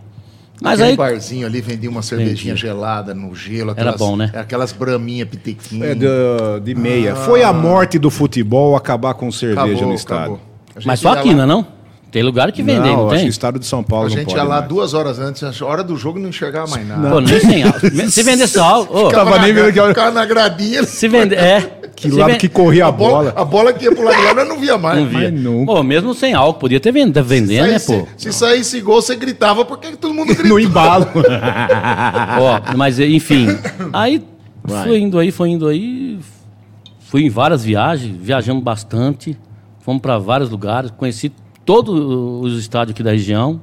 Speaker 4: Mas
Speaker 3: Aquele
Speaker 4: aí.
Speaker 3: barzinho ali vendia uma cervejinha gelada no gelo.
Speaker 4: Era bom, né?
Speaker 3: Aquelas braminhas pitequinhas.
Speaker 2: É, de, de meia. Foi a morte do futebol acabar com cerveja
Speaker 3: Acabou,
Speaker 2: no
Speaker 3: gente
Speaker 4: Mas só aqui,
Speaker 3: lá-
Speaker 4: não é não? Tem lugar que vende, não,
Speaker 2: não, acho que
Speaker 4: tem?
Speaker 2: o estado de São Paulo
Speaker 3: A
Speaker 2: não
Speaker 3: gente
Speaker 2: pode
Speaker 3: ia lá
Speaker 2: mais.
Speaker 3: duas horas antes, a hora do jogo não enxergava mais nada.
Speaker 4: Pô, nem sem álcool. Se vender só álcool. ô,
Speaker 2: Tava nem vendo que hora-
Speaker 3: Ficava na gradinha.
Speaker 4: Se vender. É.
Speaker 2: Que
Speaker 4: se
Speaker 2: lado
Speaker 4: ven-
Speaker 2: que corria a,
Speaker 3: bola, a bola que ia pro lado de lá, nós não via mais.
Speaker 4: Não via.
Speaker 2: Mas nunca.
Speaker 4: Pô, mesmo sem álcool, podia ter vend- vendendo, né,
Speaker 3: Saísse-
Speaker 4: pô?
Speaker 3: Se saísse gol, você gritava, porque todo mundo grita.
Speaker 2: No embalo.
Speaker 4: Ó, mas enfim. Aí
Speaker 2: Vai.
Speaker 4: foi indo aí, foi indo aí. Fui em várias viagens, viajamos bastante. Fomos para vários lugares, conheci todos os estádios aqui da região,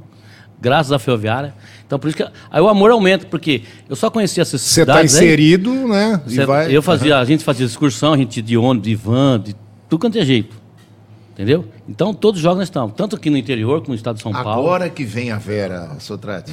Speaker 4: graças à Ferroviária. Então por isso que aí o amor aumenta, porque eu só conhecia essas
Speaker 2: Você tá
Speaker 4: cidades aí.
Speaker 2: inserido, né?
Speaker 4: Cê-
Speaker 2: vai...
Speaker 4: Eu fazia, a gente fazia excursão, a gente ia de ônibus, de van, de tudo quanto é jeito. Entendeu? Então todos os jogos nós estamos, tanto aqui no interior como no estado de São Paulo.
Speaker 3: Agora que vem a Vera, Sotrate.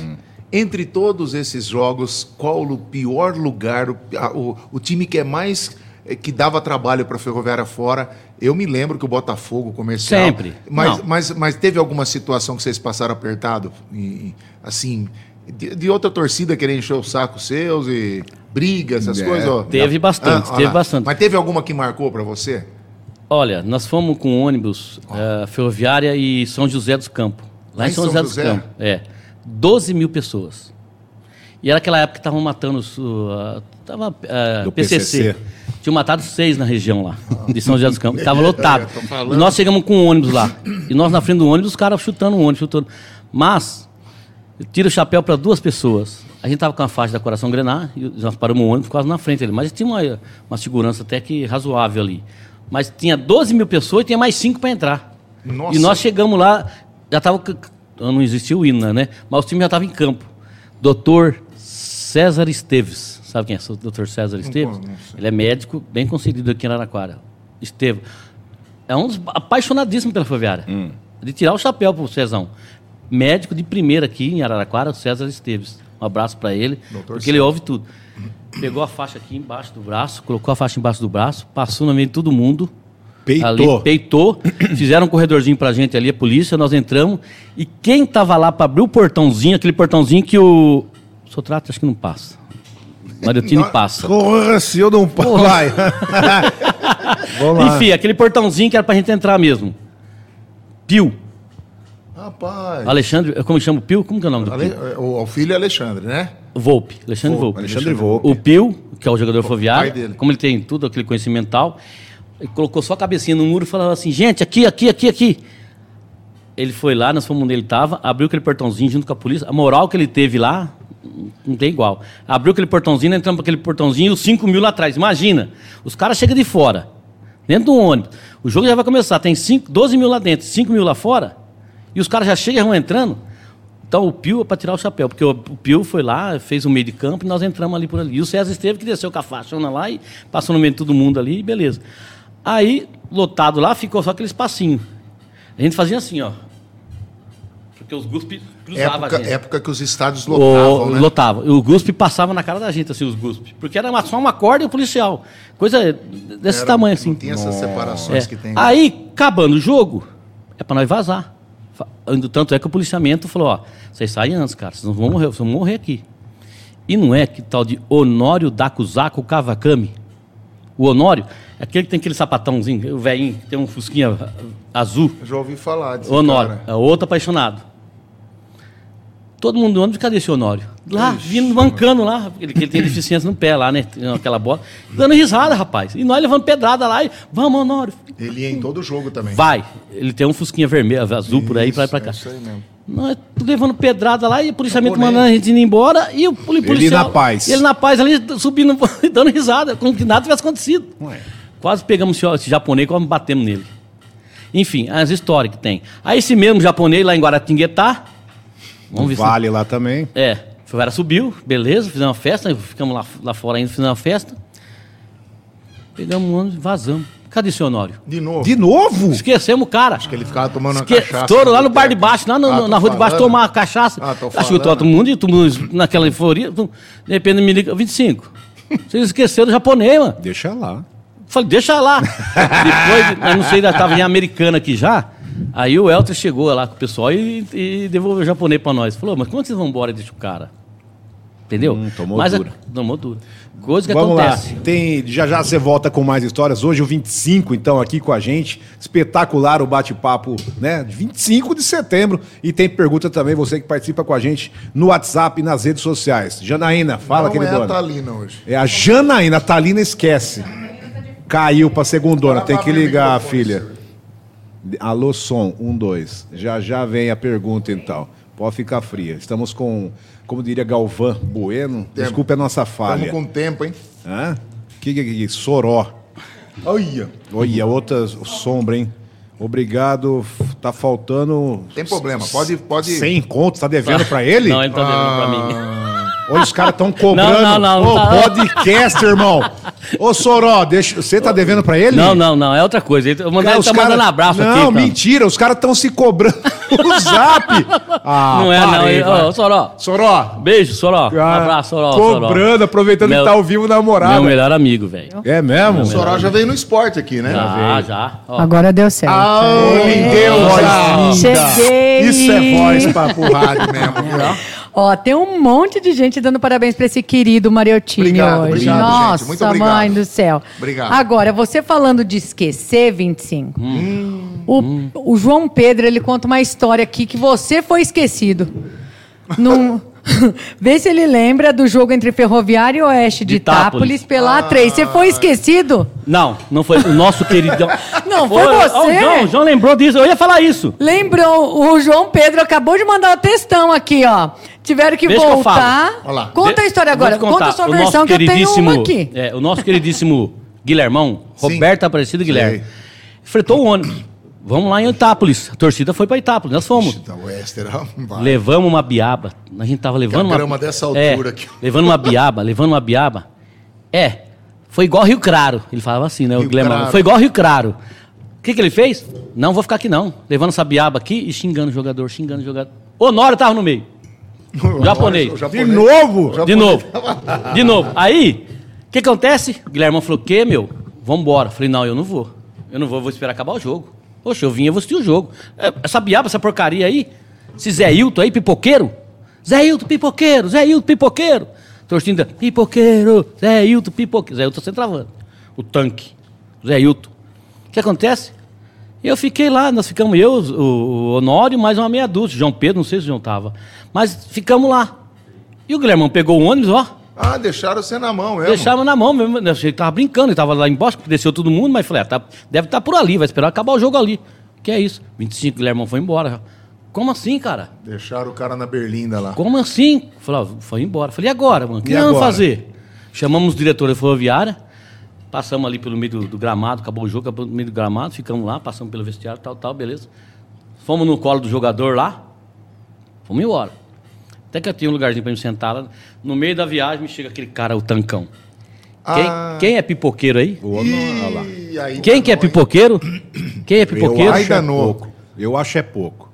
Speaker 3: Entre todos esses jogos, qual o pior lugar, o, o, o time que é mais eh, que dava trabalho para a Ferroviária fora? Eu me lembro que o Botafogo comercial.
Speaker 4: Sempre.
Speaker 3: Mas,
Speaker 4: Não.
Speaker 3: mas, mas teve alguma situação que vocês passaram apertado? E, assim, de, de outra torcida querendo encher o saco seus e brigas, essas
Speaker 2: É,
Speaker 3: coisas? ó?
Speaker 4: teve bastante,
Speaker 3: ó
Speaker 4: teve
Speaker 3: lá.
Speaker 4: bastante.
Speaker 3: Mas teve alguma que marcou para você?
Speaker 4: Olha, nós fomos com ônibus eh, ferroviária e São José dos Campos. Lá em São, José, dos Campos. É. 12 mil pessoas. E era aquela época que estavam matando os. Uh, tava, uh, PCC.
Speaker 2: PCC.
Speaker 4: Tinham matado seis na região lá, de São José dos Campos. Estava lotado. E nós chegamos com um ônibus lá. E nós na frente do ônibus, os caras chutando o ônibus, chutando. Mas, eu tiro o chapéu para duas pessoas. A gente tava com a faixa da Coração Grenar, e nós paramos o ônibus quase na frente ali. Mas tinha uma, uma segurança até que razoável ali. Mas tinha 12 mil pessoas e tinha mais cinco para entrar.
Speaker 3: Nossa.
Speaker 4: E nós chegamos lá, já estava. Não existia o hino, né? Mas o time já estava em campo. Doutor César Esteves. Sabe quem é o doutor César Esteves? Ele é médico, bem concedido aqui em Araraquara. Esteves. É um dos apaixonadíssimos pela ferroviária. De tirar o chapéu pro Cezão. Médico de primeira aqui em Araraquara, o César Esteves. Um abraço para ele,
Speaker 3: Doutor
Speaker 4: porque ele ouve tudo. Pegou a faixa aqui embaixo do braço, colocou a faixa embaixo do braço, passou no meio de todo mundo.
Speaker 2: Peitou.
Speaker 4: Ali, peitou. Fizeram um corredorzinho pra gente ali, a polícia, nós entramos. E quem tava lá pra abrir o portãozinho, aquele portãozinho que o. Sotrato acho que não passa. Mariotini passa.
Speaker 2: Porra, se eu não... Vai. Vamos lá.
Speaker 4: Enfim, aquele portãozinho que era pra gente entrar mesmo. Pio.
Speaker 3: Rapaz.
Speaker 4: Alexandre, como chama o Pio? Como que é o nome do
Speaker 3: Ale-
Speaker 4: Pio?
Speaker 3: O, o filho é Alexandre, né?
Speaker 4: Volpe. Alexandre Volpe.
Speaker 2: Alexandre Volpe.
Speaker 4: O Pio, que é o jogador
Speaker 3: dele.
Speaker 4: como ele tem tudo aquele conhecimento tal, ele colocou só a cabecinha no muro e falava assim: gente, aqui, aqui, aqui, aqui. Ele foi lá, nós fomos onde ele estava, abriu aquele portãozinho junto com a polícia. A moral que ele teve lá, não tem igual. Abriu aquele portãozinho, entramos aquele portãozinho e os 5 mil lá atrás. Imagina, os caras chegam de fora, dentro do ônibus. O jogo já vai começar, tem cinco, 12 mil lá dentro, 5 mil lá fora, e os caras já chegam e vão entrando. Então o Pio é para tirar o chapéu, porque o, Pio foi lá, fez o meio de campo e nós entramos ali por ali. E o César esteve que desceu com a faixona lá e passou no meio de todo mundo ali, beleza. Aí, lotado lá, ficou só aquele espacinho. A gente fazia assim, ó. Porque os guspe cruzavam a
Speaker 3: Época,
Speaker 4: gente.
Speaker 3: época que os estádios
Speaker 4: O-
Speaker 3: lotavam, né?
Speaker 4: Lotava. E o guspe passava na cara da gente, assim, os guspe. Porque era uma- só uma corda e o policial. Coisa desse
Speaker 3: Era-
Speaker 4: tamanho, assim.
Speaker 3: Não tinha essas separações
Speaker 4: É.
Speaker 3: que tem.
Speaker 4: Aí, acabando o jogo, é pra nós vazar. Tanto é que o policiamento falou, ó, vocês saem antes, cara, vocês não vão morrer, vocês vão morrer aqui. E não é que tal de Honório Dakuzaku Kawakami? O Honório é aquele que tem aquele sapatãozinho, o velhinho, que tem um fusquinha azul.
Speaker 3: Eu já ouvi falar desse
Speaker 4: Honório,
Speaker 3: cara.
Speaker 4: é outro apaixonado. Todo mundo do ônibus, cadê esse Honório? Lá, vindo mancando lá, ele, ele tem deficiência no pé lá, né? Aquela bola. Dando risada, rapaz. E nós levando pedrada lá e vamos, Honório.
Speaker 3: Ele ia em todo jogo também.
Speaker 4: Vai. Ele tem um fusquinha vermelho, azul por aí, pra ir pra cá.
Speaker 3: É isso aí mesmo.
Speaker 4: Nós levando pedrada lá e o policiamento
Speaker 3: Japonês.
Speaker 4: mandando a gente ir embora e o poli- policial...
Speaker 2: na paz.
Speaker 4: Ele na paz ali, subindo, dando risada, como que nada tivesse acontecido. Quase pegamos esse, japonês e quase batemos nele. Enfim, as histórias que tem. Aí esse mesmo japonês lá em Guaratinguetá, vamos ver se...
Speaker 2: Vale lá também.
Speaker 4: É, o cara subiu, beleza, fizemos uma festa, ficamos lá, lá fora ainda, fizemos uma festa. Pegamos um ônibus e vazamos. Cadê esse Honório?
Speaker 3: De novo.
Speaker 2: De novo?
Speaker 4: Esquecemos o cara.
Speaker 3: Acho que ele ficava tomando uma
Speaker 4: Esque...
Speaker 3: cachaça.
Speaker 4: Estouro lá no bar de baixo, lá no-
Speaker 3: Ah,
Speaker 4: na rua de baixo,
Speaker 3: falando.
Speaker 4: tomar uma cachaça.
Speaker 3: Ah, tô
Speaker 4: Acho que
Speaker 3: falando.
Speaker 4: todo mundo, e todo mundo naquela euforia. De repente me liga, 25. Vocês esqueceram do japonês, mano.
Speaker 2: Deixa lá.
Speaker 4: Falei, deixa lá. Depois, eu não sei, ainda estava em americana aqui já. Aí o Elton chegou lá com o pessoal e, e devolveu o japonês pra nós. Falou, mas quando vocês vão embora e deixa o cara? Entendeu?
Speaker 2: Hum, tomou
Speaker 4: mas, a-
Speaker 2: dura.
Speaker 4: tomou dura. Coisa que
Speaker 2: Vamos
Speaker 4: acontece.
Speaker 2: lá. Tem, já já você volta com mais histórias. Hoje o 25, então, aqui com a gente. Espetacular o bate-papo, né? de 25 de setembro. E tem pergunta também, você que participa com a gente no WhatsApp e nas redes sociais. Janaína, fala,
Speaker 3: Não é a
Speaker 2: queridona.
Speaker 3: Thalina hoje.
Speaker 2: É a Janaína, a Thalina esquece. Caiu pra segundona, tem que ligar, filha. Alô, som, um, dois. Já já vem a pergunta, então. Pode ficar fria. Estamos com, como diria Galvão Bueno, desculpe a nossa falha.
Speaker 3: Estamos com tempo, hein?
Speaker 2: Hã? Que que que? Soró.
Speaker 3: Olha.
Speaker 2: Olha, outra sombra, hein? Obrigado. Tá faltando.
Speaker 3: Tem problema. Pode. pode...
Speaker 2: 100 contos, tá devendo pra ele?
Speaker 4: Não, ele tá devendo pra mim.
Speaker 2: Olha, os caras estão cobrando.
Speaker 4: Não, não, não,
Speaker 2: Ô,
Speaker 4: não tá-
Speaker 2: podcast, irmão. Ô, Soró, deixa... você tá devendo pra ele?
Speaker 4: Não, não, não, é outra coisa. Eu mandei,
Speaker 2: Cara,
Speaker 4: ele tá
Speaker 2: cara-
Speaker 4: mandando abraço
Speaker 2: não,
Speaker 4: aqui. cara.
Speaker 2: mentira, os caras estão se cobrando no zap. Ah,
Speaker 4: Não é, não. Ô, Soró.
Speaker 2: Soró.
Speaker 4: Beijo, Soró. Um
Speaker 2: ah,
Speaker 4: abraço, Soró. Soró.
Speaker 2: Cobrando, aproveitando
Speaker 4: Meu-
Speaker 2: que tá ao vivo na morada.
Speaker 4: Meu melhor amigo, velho.
Speaker 2: É mesmo?
Speaker 3: O Soró já veio no esporte aqui, né?
Speaker 4: Já, já. Ó,
Speaker 1: Agora deu certo.
Speaker 3: Ai, Deus
Speaker 2: Voz
Speaker 3: linda.
Speaker 1: Cheguei!
Speaker 3: Isso é voz pra pro rádio mesmo.
Speaker 1: Ó, tem um monte de gente dando parabéns pra esse querido Mariotini
Speaker 3: Obrigado,
Speaker 1: hoje.
Speaker 3: obrigado,
Speaker 1: Nossa,
Speaker 3: gente. Muito obrigado.
Speaker 1: mãe do céu.
Speaker 3: Obrigado.
Speaker 1: Agora, você falando de esquecer, 25.
Speaker 3: Hum.
Speaker 1: O, o João Pedro, ele conta uma história aqui que você foi esquecido. Num... Vê se ele lembra do jogo entre Ferroviária e Oeste de,
Speaker 4: De
Speaker 1: Itápolis
Speaker 4: Itápolis.
Speaker 1: pela A3. Você foi esquecido?
Speaker 4: Não, não foi. O nosso queridão.
Speaker 1: Não, foi você?
Speaker 4: Ó, o João, o João lembrou disso. Eu ia falar isso.
Speaker 1: Lembrou, o João Pedro acabou de mandar o textão aqui, ó. Tiveram que
Speaker 4: Deixa que eu
Speaker 1: voltar.
Speaker 4: falo.
Speaker 3: Olha lá.
Speaker 1: Conta a história
Speaker 4: Vou te
Speaker 1: agora. Conta a sua
Speaker 4: O
Speaker 1: versão que eu tenho
Speaker 4: queridíssimo-
Speaker 1: uma aqui.
Speaker 4: é, o nosso queridíssimo Guilhermão,
Speaker 3: Sim.
Speaker 4: Roberto Aparecido Guilherme, fretou o ônibus. Vamos lá em Itápolis. A torcida foi pra Itápolis. Nós fomos.
Speaker 3: Vai.
Speaker 4: Levamos uma biaba. A gente tava levando uma.
Speaker 3: grama dessa altura
Speaker 4: é,
Speaker 3: aqui.
Speaker 4: Levando uma biaba, levando uma biaba. É. Foi igual Rio Claro. Ele falava assim, né?
Speaker 3: Rio
Speaker 4: o Guilherme.
Speaker 3: Claro.
Speaker 4: Foi igual Rio Claro. O que, que ele fez? Não vou ficar aqui, não. Levando essa biaba aqui e xingando o jogador, xingando o jogador. Honório tava no meio. O japonês.
Speaker 3: O
Speaker 2: De novo?
Speaker 4: De novo. De novo. Aí, o que acontece? O Guilherme falou: o quê, meu? Vambora. Falei: não, eu não vou. Eu não vou, vou esperar acabar o jogo. Poxa, eu vim, eu vou assistir o jogo. É, Essa biaba, essa porcaria aí, esse Zé Hilton aí, pipoqueiro. Zé Hilton, pipoqueiro, Zé Hilton, pipoqueiro. Torcida, pipoqueiro, Zé Hilton, pipoqueiro. Zé Hilton centroavante. O tanque. Zé Hilton. O que acontece? Eu fiquei lá, nós ficamos eu, o, Honório, mais uma meia dúzia. João Pedro, não sei se o João tava. Mas ficamos lá. E o Guilhermão pegou o ônibus, ó.
Speaker 3: Ah, deixaram você na mão mesmo.
Speaker 4: Deixava na mão mesmo. Que tava brincando, ele tava lá embaixo, desceu todo mundo, mas falei, ah, tá- deve estar por ali, vai esperar acabar o jogo ali. Que é isso? 25, Guilhermão foi embora. Como assim, cara?
Speaker 3: Deixaram o cara na berlinda lá.
Speaker 4: Como assim? Falei, ó, foi embora. Falei, e agora, mano? O que nós vamos fazer? Chamamos o diretor da ferroviária, passamos ali pelo meio do, do gramado, acabou o jogo, acabou no meio do gramado, ficamos lá, passamos pelo vestiário, tal, tal, beleza. Fomos no colo do jogador lá, fomos embora. Até que eu tinha um lugarzinho pra me sentar lá. No meio da viagem me chega aquele cara, o Tancão. Quem,
Speaker 3: Ah.
Speaker 4: quem é pipoqueiro aí?
Speaker 2: O Honório, olha lá.
Speaker 3: Ih, aí
Speaker 4: Quem que é pipoqueiro? Quem é
Speaker 2: Eu
Speaker 4: pipoqueiro?
Speaker 2: acho é
Speaker 3: danou.
Speaker 2: pouco. Eu acho é pouco.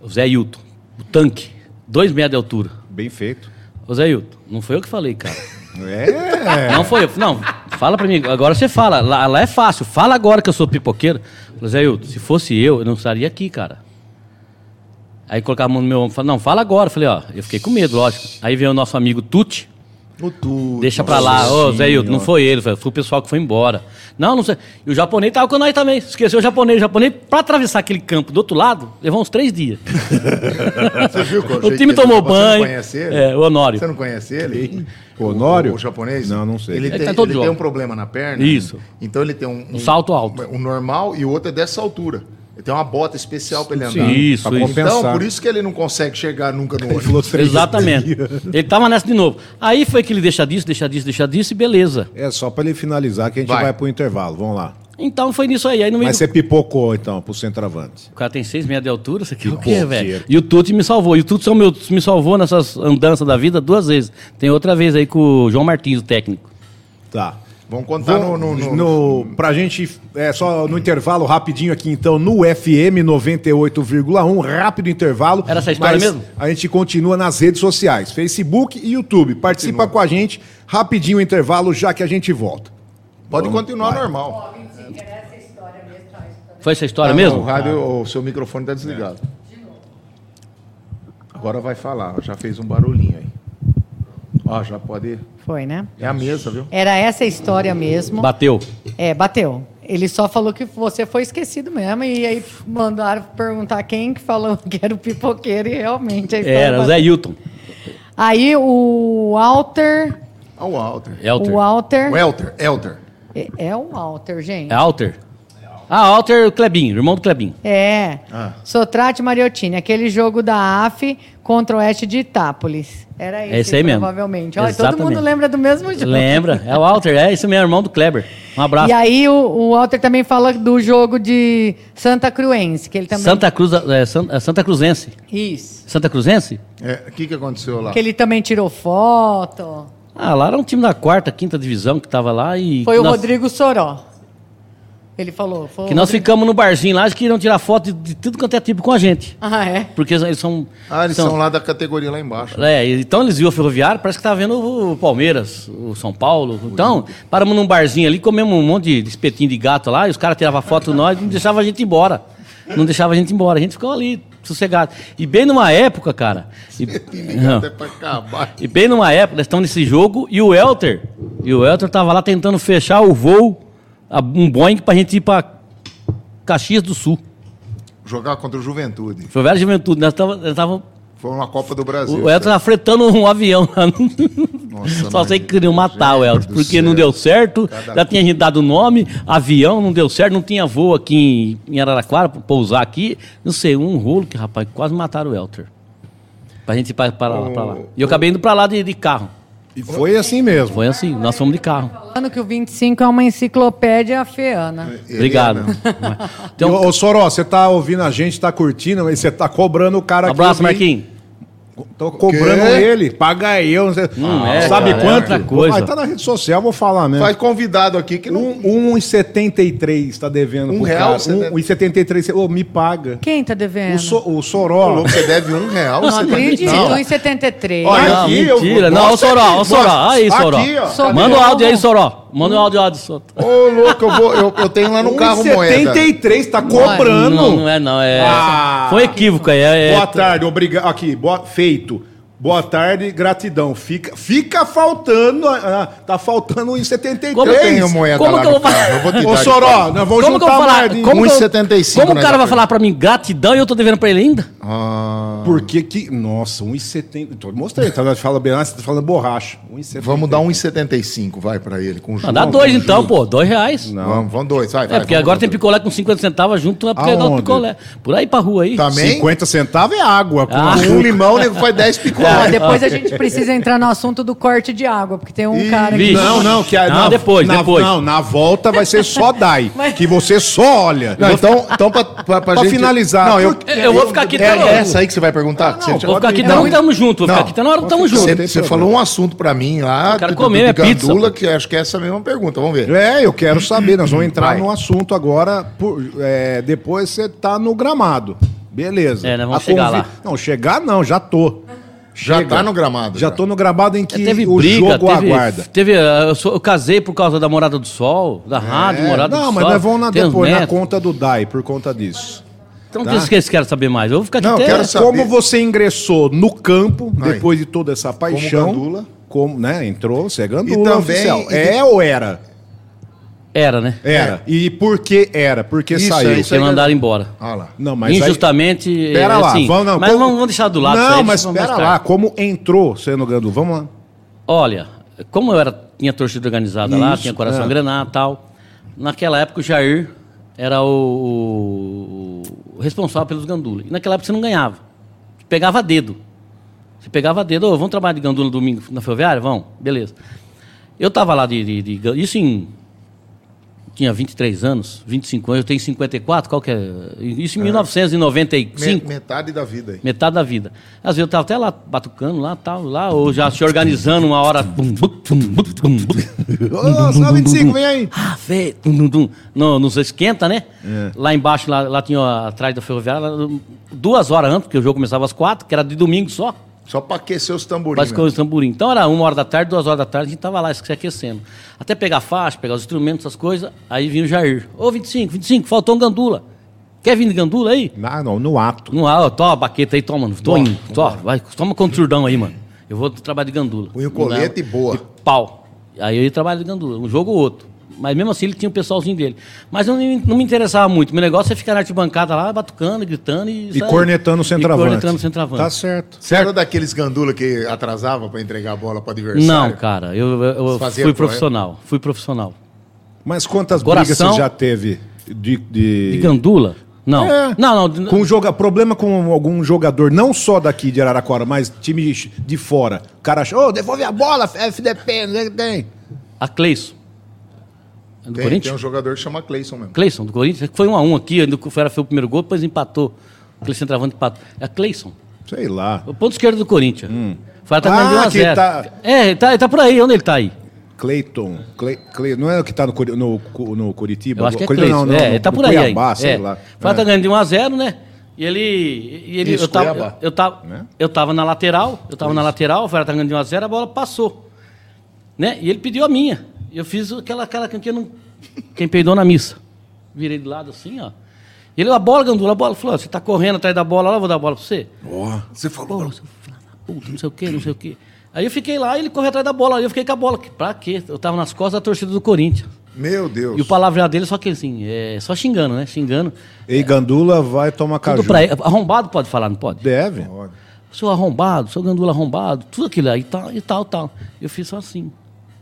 Speaker 4: O Zé Hilton, o tanque, dois metros de altura.
Speaker 2: Bem feito.
Speaker 4: Ô Zé Hilton, não foi eu que falei, cara.
Speaker 2: É.
Speaker 4: Não foi eu. Não, fala pra mim. Agora você fala. Lá, lá é fácil. Fala agora que eu sou pipoqueiro. Zé Hilton, se fosse eu, eu não estaria aqui, cara. Aí colocava a mão no meu ombro. Falei, não, fala agora. Falei, ó, eu fiquei com medo, lógico. Aí veio o nosso amigo Tuti.
Speaker 3: O tudo.
Speaker 4: Deixa pra lá. Ô, Zé Hilton, não foi ele. Foi o pessoal que foi embora. Não, não sei. E o japonês tava com nós também. Esqueceu o japonês. O japonês, pra atravessar aquele campo do outro lado, levou uns três dias.
Speaker 3: Você viu qual
Speaker 4: O time tomou
Speaker 3: você
Speaker 4: banho.
Speaker 3: Não conhece ele?
Speaker 4: É, o Honório.
Speaker 3: Você não conhece ele?
Speaker 2: O Honório?
Speaker 3: O, o japonês?
Speaker 2: Não, não sei.
Speaker 3: Ele,
Speaker 4: Ele
Speaker 3: tem,
Speaker 4: tá todo
Speaker 3: ele tem um problema na perna.
Speaker 4: Isso.
Speaker 3: Então ele tem um,
Speaker 4: Um salto alto.
Speaker 3: Um normal e o outro é dessa altura. Ele tem uma bota especial pra ele andar.
Speaker 2: Sim,
Speaker 4: Isso,
Speaker 2: pra
Speaker 4: isso.
Speaker 2: compensar.
Speaker 3: Então, por isso que ele não consegue chegar nunca no ônibus.
Speaker 4: Exatamente. Ele tava nessa de novo. Aí foi que ele deixa disso, deixa disso, deixa disso e beleza.
Speaker 2: É só pra ele finalizar que a gente vai,
Speaker 3: Vai.
Speaker 2: pro intervalo. Vamos lá.
Speaker 4: Então foi nisso aí. Aí no meio
Speaker 2: Mas
Speaker 4: do-
Speaker 2: você pipocou, então, pro centroavante.
Speaker 4: O cara tem seis metros de altura, isso aqui é o quê, velho? E o Tuti me salvou. E o Tuti meu, me salvou nessas andanças da vida duas vezes. Tem outra vez aí com o João Martins, o técnico.
Speaker 2: Tá.
Speaker 3: Vamos contar no, no, no-
Speaker 2: no, pra gente, é só no intervalo rapidinho aqui então, no FM 98,1, rápido intervalo.
Speaker 4: Era essa história mesmo?
Speaker 2: A gente continua nas redes sociais, Facebook e YouTube. Participa com a gente, rapidinho o intervalo, já que a gente volta.
Speaker 3: Pode continuar normal.
Speaker 4: Foi essa história
Speaker 3: Tá,
Speaker 4: mesmo?
Speaker 3: O rádio, o seu microfone tá desligado. Agora vai falar, já fez um barulhinho aí. Ó, já pode.
Speaker 1: Foi, né?
Speaker 3: É a mesa, viu?
Speaker 1: Era essa a história mesmo.
Speaker 4: Bateu.
Speaker 1: É, bateu. Ele só falou que você foi esquecido mesmo. E aí mandaram perguntar quem que falou que era o pipoqueiro e realmente a história
Speaker 4: Era, o
Speaker 1: bateu.
Speaker 4: Zé Hilton.
Speaker 1: Aí o Walter.
Speaker 3: Ah, o Walter.
Speaker 4: Elter.
Speaker 1: O Walter.
Speaker 3: O Elter, Elter.
Speaker 1: É, é o Walter, gente.
Speaker 4: É Alter? Ah, Alter Clebinho, irmão do Clebinho.
Speaker 1: É.
Speaker 3: Ah.
Speaker 1: Sotrate Mariottini, aquele jogo da AF contra o Oeste de Itápolis. Era esse,
Speaker 4: É esse aí mesmo.
Speaker 1: provavelmente. Olha, todo mundo lembra do mesmo jogo.
Speaker 4: Lembra? É o Alter, é esse meu irmão do Kleber. Um abraço.
Speaker 1: E aí o, o Walter também fala do jogo de Santa Cruense, que ele também...
Speaker 4: Santa Cruz, é, é Santa Cruzense.
Speaker 1: Isso.
Speaker 4: Santa Cruzense?
Speaker 3: É, O que, que aconteceu lá?
Speaker 1: Que ele também tirou foto.
Speaker 4: Ah, lá era um time da quarta, quinta divisão que tava lá e.
Speaker 1: Foi o
Speaker 4: nós-
Speaker 1: Rodrigo Soró. Ele falou.
Speaker 4: Que nós
Speaker 1: Rodrigo-
Speaker 4: ficamos no barzinho lá, eles queriam tirar foto de, de tudo quanto é tipo com a gente.
Speaker 1: Ah, é?
Speaker 4: Porque eles são.
Speaker 3: Ah, eles são, lá da categoria lá embaixo.
Speaker 4: É, então eles viram o ferroviário, parece que tava vendo o Palmeiras, o São Paulo. Então, paramos num barzinho ali, comemos um monte de espetinho de gato lá, e os caras tiravam foto de nós e não deixavam a gente ir embora. Não deixava a gente ir embora. A gente ficou ali, sossegado. E bem numa época, cara. E,
Speaker 3: pra acabar.
Speaker 4: E bem numa época, nós estamos nesse jogo, e o Elter, e o Elter tava lá tentando fechar o voo, um Boeing pra gente ir pra Caxias do Sul.
Speaker 3: Jogar contra o Juventude.
Speaker 4: Foi velha juventude, nós tava,
Speaker 3: Foi uma Copa do Brasil.
Speaker 4: o Elton tava fretando um avião lá.
Speaker 3: Nossa,
Speaker 4: Só sei que queriam matar o Elton, porque
Speaker 3: céu.
Speaker 4: não deu certo,
Speaker 3: Cada
Speaker 4: já tinha gente dado o nome, avião não deu certo, não tinha voo aqui em, em Araraquara pra pousar aqui, não sei, um rolo que, rapaz, quase mataram o Elter. Pra gente ir pra, pra lá, pra lá. E eu acabei indo pra lá de, de carro.
Speaker 2: E foi assim mesmo.
Speaker 4: Foi assim, nós fomos de carro.
Speaker 1: Falando que o 25 é uma enciclopédia feana.
Speaker 3: Ele
Speaker 4: Obrigado.
Speaker 3: é mesmo.
Speaker 4: Então,
Speaker 2: Ô, ô, Soró, você tá ouvindo a gente, tá curtindo, mas você tá cobrando o cara aqui.
Speaker 4: abraço. Marquinhos.
Speaker 2: Tô cobrando
Speaker 3: quê?
Speaker 2: ele, paga eu. Não sei.
Speaker 4: Não é,
Speaker 2: Sabe
Speaker 4: cara, é
Speaker 2: quanto?
Speaker 4: outra coisa.
Speaker 2: Vai tá na rede social, vou falar mesmo.
Speaker 3: Faz convidado aqui que não.
Speaker 2: Um, 1,73 tá devendo
Speaker 3: Um
Speaker 2: pro
Speaker 3: real,
Speaker 2: cara.
Speaker 3: você deve-
Speaker 2: 1,73. Ô, me paga.
Speaker 1: Quem tá devendo?
Speaker 2: O, so, o Soró.
Speaker 3: Você deve um real.
Speaker 1: Não acredito,
Speaker 3: Não.
Speaker 1: 1,73.
Speaker 2: Olha,
Speaker 4: Não,
Speaker 2: aqui, eu-
Speaker 4: mentira. Não, ô
Speaker 2: mostra
Speaker 4: Soró,
Speaker 2: aqui,
Speaker 4: ô Soró. Aí, Soró.
Speaker 2: Aqui, ó.
Speaker 1: Só-
Speaker 4: Manda o áudio aí, Soró. Manda o áudio, áudio. Soró.
Speaker 3: Ô, louco, eu, vou, eu, eu tenho lá no carro moeda.
Speaker 2: 1,73 tá cobrando.
Speaker 4: Não, não é não. É...
Speaker 2: Ah.
Speaker 4: Foi um equívoco aí. É, é-
Speaker 2: Boa tarde, obrigado. Aqui, boa, feito. Boa tarde, gratidão. Fica, fica faltando, ah, tá faltando 1,73.
Speaker 4: Como
Speaker 3: Eu tenho moeda
Speaker 4: Como
Speaker 3: lá
Speaker 4: que eu vou
Speaker 3: carro. Eu vou te
Speaker 2: Ô,
Speaker 3: dar.
Speaker 2: Soró, nós vamos
Speaker 4: Como que eu
Speaker 2: juntar
Speaker 4: vou falar? Como, que eu-
Speaker 3: 1,75
Speaker 4: como o cara vai falar pra mim gratidão e eu tô devendo pra ele ainda?
Speaker 3: Ah,
Speaker 2: Porque que. Nossa, 1,70. Tô mostrei, tá? Fala bem, ah, você tá falando borracha. 1,70.
Speaker 3: vamos dar 1,75, vai pra ele. Com
Speaker 4: Ah,
Speaker 3: juros,
Speaker 4: dá
Speaker 3: com
Speaker 4: dois
Speaker 3: juros.
Speaker 4: então, pô. Dois reais.
Speaker 2: Não.
Speaker 3: Vamos, vamos dois, vai, vai.
Speaker 4: É, porque
Speaker 3: vamos
Speaker 4: agora tem picolé com 50 centavos junto, é porque dá o
Speaker 2: Aonde?
Speaker 4: picolé. Por aí pra rua aí.
Speaker 3: Também?
Speaker 2: 50 centavos é água. com
Speaker 4: Ah.
Speaker 3: Um limão, o nego faz 10
Speaker 1: Ó, depois a gente precisa entrar no assunto do corte de água, porque tem um
Speaker 3: Ih,
Speaker 1: cara que.
Speaker 2: Não, não, que a,
Speaker 4: Não,
Speaker 2: na,
Speaker 4: depois,
Speaker 2: na-
Speaker 4: depois.
Speaker 2: Não, na volta vai ser só DAI.
Speaker 1: Mas-
Speaker 2: Que você só olha.
Speaker 3: Não, então, então pra, pra, pra
Speaker 2: Pra
Speaker 3: gente...
Speaker 2: finalizar.
Speaker 3: Não, eu,
Speaker 4: Eu vou ficar aqui
Speaker 3: É
Speaker 4: até na hora.
Speaker 3: essa aí que você vai perguntar?
Speaker 2: Não,
Speaker 3: Você-
Speaker 2: não,
Speaker 4: Vou ficar aqui
Speaker 2: Não,
Speaker 4: até na hora que tamo junto. Vou ficar
Speaker 3: Não.
Speaker 4: aqui até na hora que tamo junto.
Speaker 3: Você, falou um assunto pra mim lá
Speaker 4: quero
Speaker 3: do-
Speaker 4: comer minha pizza.
Speaker 3: Gandula, que acho que é essa mesma pergunta. Vamos ver.
Speaker 2: É, eu quero saber. Nós vamos entrar
Speaker 3: Vai.
Speaker 2: no assunto agora. por- é, depois você tá no gramado. Beleza.
Speaker 4: É, nós vamos
Speaker 2: A
Speaker 4: chegar lá.
Speaker 2: Não, chegar não, já tô.
Speaker 3: Já
Speaker 2: Chega.
Speaker 3: tá no gramado.
Speaker 2: Já tô no gramado em que
Speaker 4: teve
Speaker 2: o
Speaker 4: briga,
Speaker 2: jogo
Speaker 4: teve,
Speaker 2: aguarda.
Speaker 4: teve uh, eu, sou- eu casei por causa da Morada do Sol, da rádio,
Speaker 2: É,
Speaker 4: Morada
Speaker 2: não,
Speaker 4: do
Speaker 2: mas
Speaker 4: Sol.
Speaker 2: nós vamos na, depois na conta do DAI por conta disso.
Speaker 4: Então,
Speaker 2: tá?
Speaker 4: que vocês querem saber mais? Eu vou ficar aqui
Speaker 3: Não,
Speaker 4: até...
Speaker 3: quero saber.
Speaker 2: Como você ingressou no campo,
Speaker 3: Aí.
Speaker 2: depois de toda essa paixão.
Speaker 3: gandula.
Speaker 2: Como, né? Entrou, você é gandula
Speaker 3: E também-
Speaker 2: oficial.
Speaker 3: e-
Speaker 2: É ou era?
Speaker 4: Era, né?
Speaker 2: Era. E por que era? Porque
Speaker 3: Isso,
Speaker 2: saiu.
Speaker 3: é isso
Speaker 4: Porque
Speaker 3: aí.
Speaker 4: mandaram embora.
Speaker 3: Olha lá.
Speaker 2: Não, mas aí-
Speaker 4: Injustamente.
Speaker 2: Pera
Speaker 4: é,
Speaker 2: lá,
Speaker 4: assim,
Speaker 2: vamos, não,
Speaker 4: mas
Speaker 2: como-
Speaker 4: vamos, vamos deixar do lado
Speaker 2: Não,
Speaker 4: aí,
Speaker 2: mas
Speaker 4: tarde.
Speaker 2: lá, como entrou sendo gandula? Vamos lá.
Speaker 4: Olha, como eu era, tinha torcida organizada lá,
Speaker 2: Isso,
Speaker 4: tinha coração
Speaker 2: é.
Speaker 4: grená e tal, naquela época o Jair era o, o responsável pelos gandulas. E naquela época você não ganhava. Você pegava dedo. Você pegava dedo, ô, vamos trabalhar de gandula no domingo na ferroviária? Vamos, beleza. Eu tava lá de, de, de Isso em. Tinha 23 anos, 25 anos, eu tenho 54, qual que é? Isso em 1995.
Speaker 3: Me- metade da vida aí.
Speaker 4: Metade da vida. Às vezes eu tava até lá batucando, lá, tal, lá, ou já se organizando uma hora.
Speaker 2: Ô, só 25, vem aí.
Speaker 4: Ah, tum, tum. No, nos esquenta, né?
Speaker 2: É.
Speaker 4: Lá embaixo, lá, lá tinha ó, atrás da ferroviária, duas horas antes, porque o jogo começava às quatro, que era de domingo só.
Speaker 3: Só pra aquecer os tamborins.
Speaker 4: Quase que os tamborim. Então era uma hora da tarde, duas horas da tarde, a gente tava lá se aquecendo. Até pegar faixa, pegar os instrumentos, essas coisas. Aí vinha o Jair. Ô, 25, 25, faltou um gandula. Quer vir de gandula aí?
Speaker 2: Não, não, no ato.
Speaker 4: Não, ah, toma a baqueta aí, toma, mano. Tô indo. Tó, vai, toma com surdão aí, mano. Eu vou trabalhar de gandula.
Speaker 3: Põe o colete e boa.
Speaker 4: E pau. Aí eu ia trabalhar de gandula, um jogo ou outro. Mas mesmo assim ele tinha o pessoalzinho dele. Mas não, me- não me interessava muito. Meu negócio é ficar na arquibancada lá, batucando, gritando e.
Speaker 2: E
Speaker 4: sabe?
Speaker 2: cornetando o centroavante.
Speaker 4: E cornetando o centroavante.
Speaker 2: Tá certo.
Speaker 3: Você era daqueles gandula que atrasava pra entregar a bola pro adversário?
Speaker 4: Não, cara, eu, eu- eu fui
Speaker 3: pro-
Speaker 4: profissional. Fui profissional.
Speaker 2: Mas quantas
Speaker 4: Coração-
Speaker 2: brigas você já teve de. de...
Speaker 4: De gandula? Não.
Speaker 2: É.
Speaker 4: Não, não.
Speaker 2: Com joga... Problema com algum jogador, não só daqui de Araraquara, mas time de fora. O cara achou, ô, devolve a bola, FDP, não sei o que tem.
Speaker 4: A Cleison. É do
Speaker 3: Tem,
Speaker 4: Corinthians?
Speaker 3: tem um jogador que chama Cleison mesmo.
Speaker 4: Cleison, do Corinthians. Foi um a um aqui, ainda foi, foi o primeiro gol, depois empatou. Aquele centroavante empatou. É Cleison.
Speaker 2: Sei lá.
Speaker 4: O ponto esquerdo do Corinthians. Foi até
Speaker 2: Ah,
Speaker 4: mais de 1 a
Speaker 2: que
Speaker 4: 0.
Speaker 2: tá-
Speaker 4: É, ele tá, ele tá por aí. Onde ele tá aí?
Speaker 2: Cleiton. Cle... Cle... Não é o que tá no, no, no Curitiba?
Speaker 4: Eu acho que é Cleison.
Speaker 2: não, não,
Speaker 4: é,
Speaker 2: no-
Speaker 4: ele tá por aí
Speaker 2: Cuiabá,
Speaker 4: ainda.
Speaker 2: sei
Speaker 4: é.
Speaker 2: lá.
Speaker 4: Foi tá
Speaker 2: É.
Speaker 4: ganhando de 1 a 0 né? E ele... E ele
Speaker 3: Isso,
Speaker 4: eu, tava,
Speaker 3: Cuiabá.
Speaker 4: eu, tava,
Speaker 2: Né?
Speaker 4: eu tava na lateral, eu tava na lateral, o Vera tá ganhando de 1 a 0 a bola passou. Né? E ele pediu a minha. Eu fiz aquela cara que não... Quem peidou na missa. Virei de lado assim, ó. E ele, a bola, Gandula, a bola. Falou, você tá correndo atrás da bola lá, eu vou dar a bola pra você.
Speaker 3: Ó, você
Speaker 4: Pô,
Speaker 3: falou.
Speaker 4: da puta, não sei o quê, não sei o quê. Aí eu fiquei lá, ele correu atrás da bola, aí eu fiquei com a bola. Pra quê? Eu tava nas costas da torcida do Corinthians.
Speaker 3: Meu Deus.
Speaker 4: E o palavreado dele, só que assim, é só xingando, né? Xingando.
Speaker 2: Ei, Gandula vai tomar caju.
Speaker 4: Pra ele. Arrombado pode falar, não pode?
Speaker 2: Deve.
Speaker 3: Olha.
Speaker 4: Seu arrombado, seu gandula arrombado, tudo aquilo aí, tal, e tal, tal. Eu fiz só assim.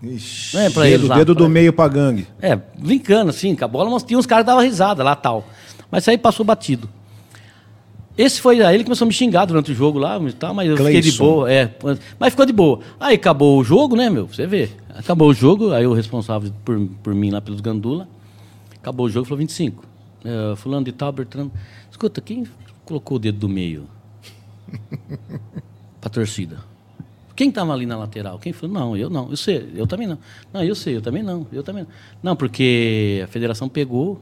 Speaker 3: Ixi.
Speaker 4: Não é pra
Speaker 2: Dedo,
Speaker 4: lá,
Speaker 2: dedo
Speaker 4: pra-
Speaker 2: do meio pra gangue.
Speaker 4: É, brincando assim, com a bola, mas tinha uns caras que davam risada lá tal. Mas isso aí passou batido. Esse foi aí, ele começou a me xingar durante o jogo lá, mas eu fiquei de boa. É, mas ficou de boa. Aí acabou o jogo, né, meu? Você vê. Acabou o jogo, aí o responsável por, por mim lá pelos Gandula. Acabou o jogo, falou 25. É, fulano de tal, Bertrand. Escuta, quem colocou o dedo do meio pra torcida? Quem estava ali na lateral? Quem falou? Não, eu não. Eu sei, eu também não. Não, eu sei, eu também não. Eu também não. Não, porque a federação pegou.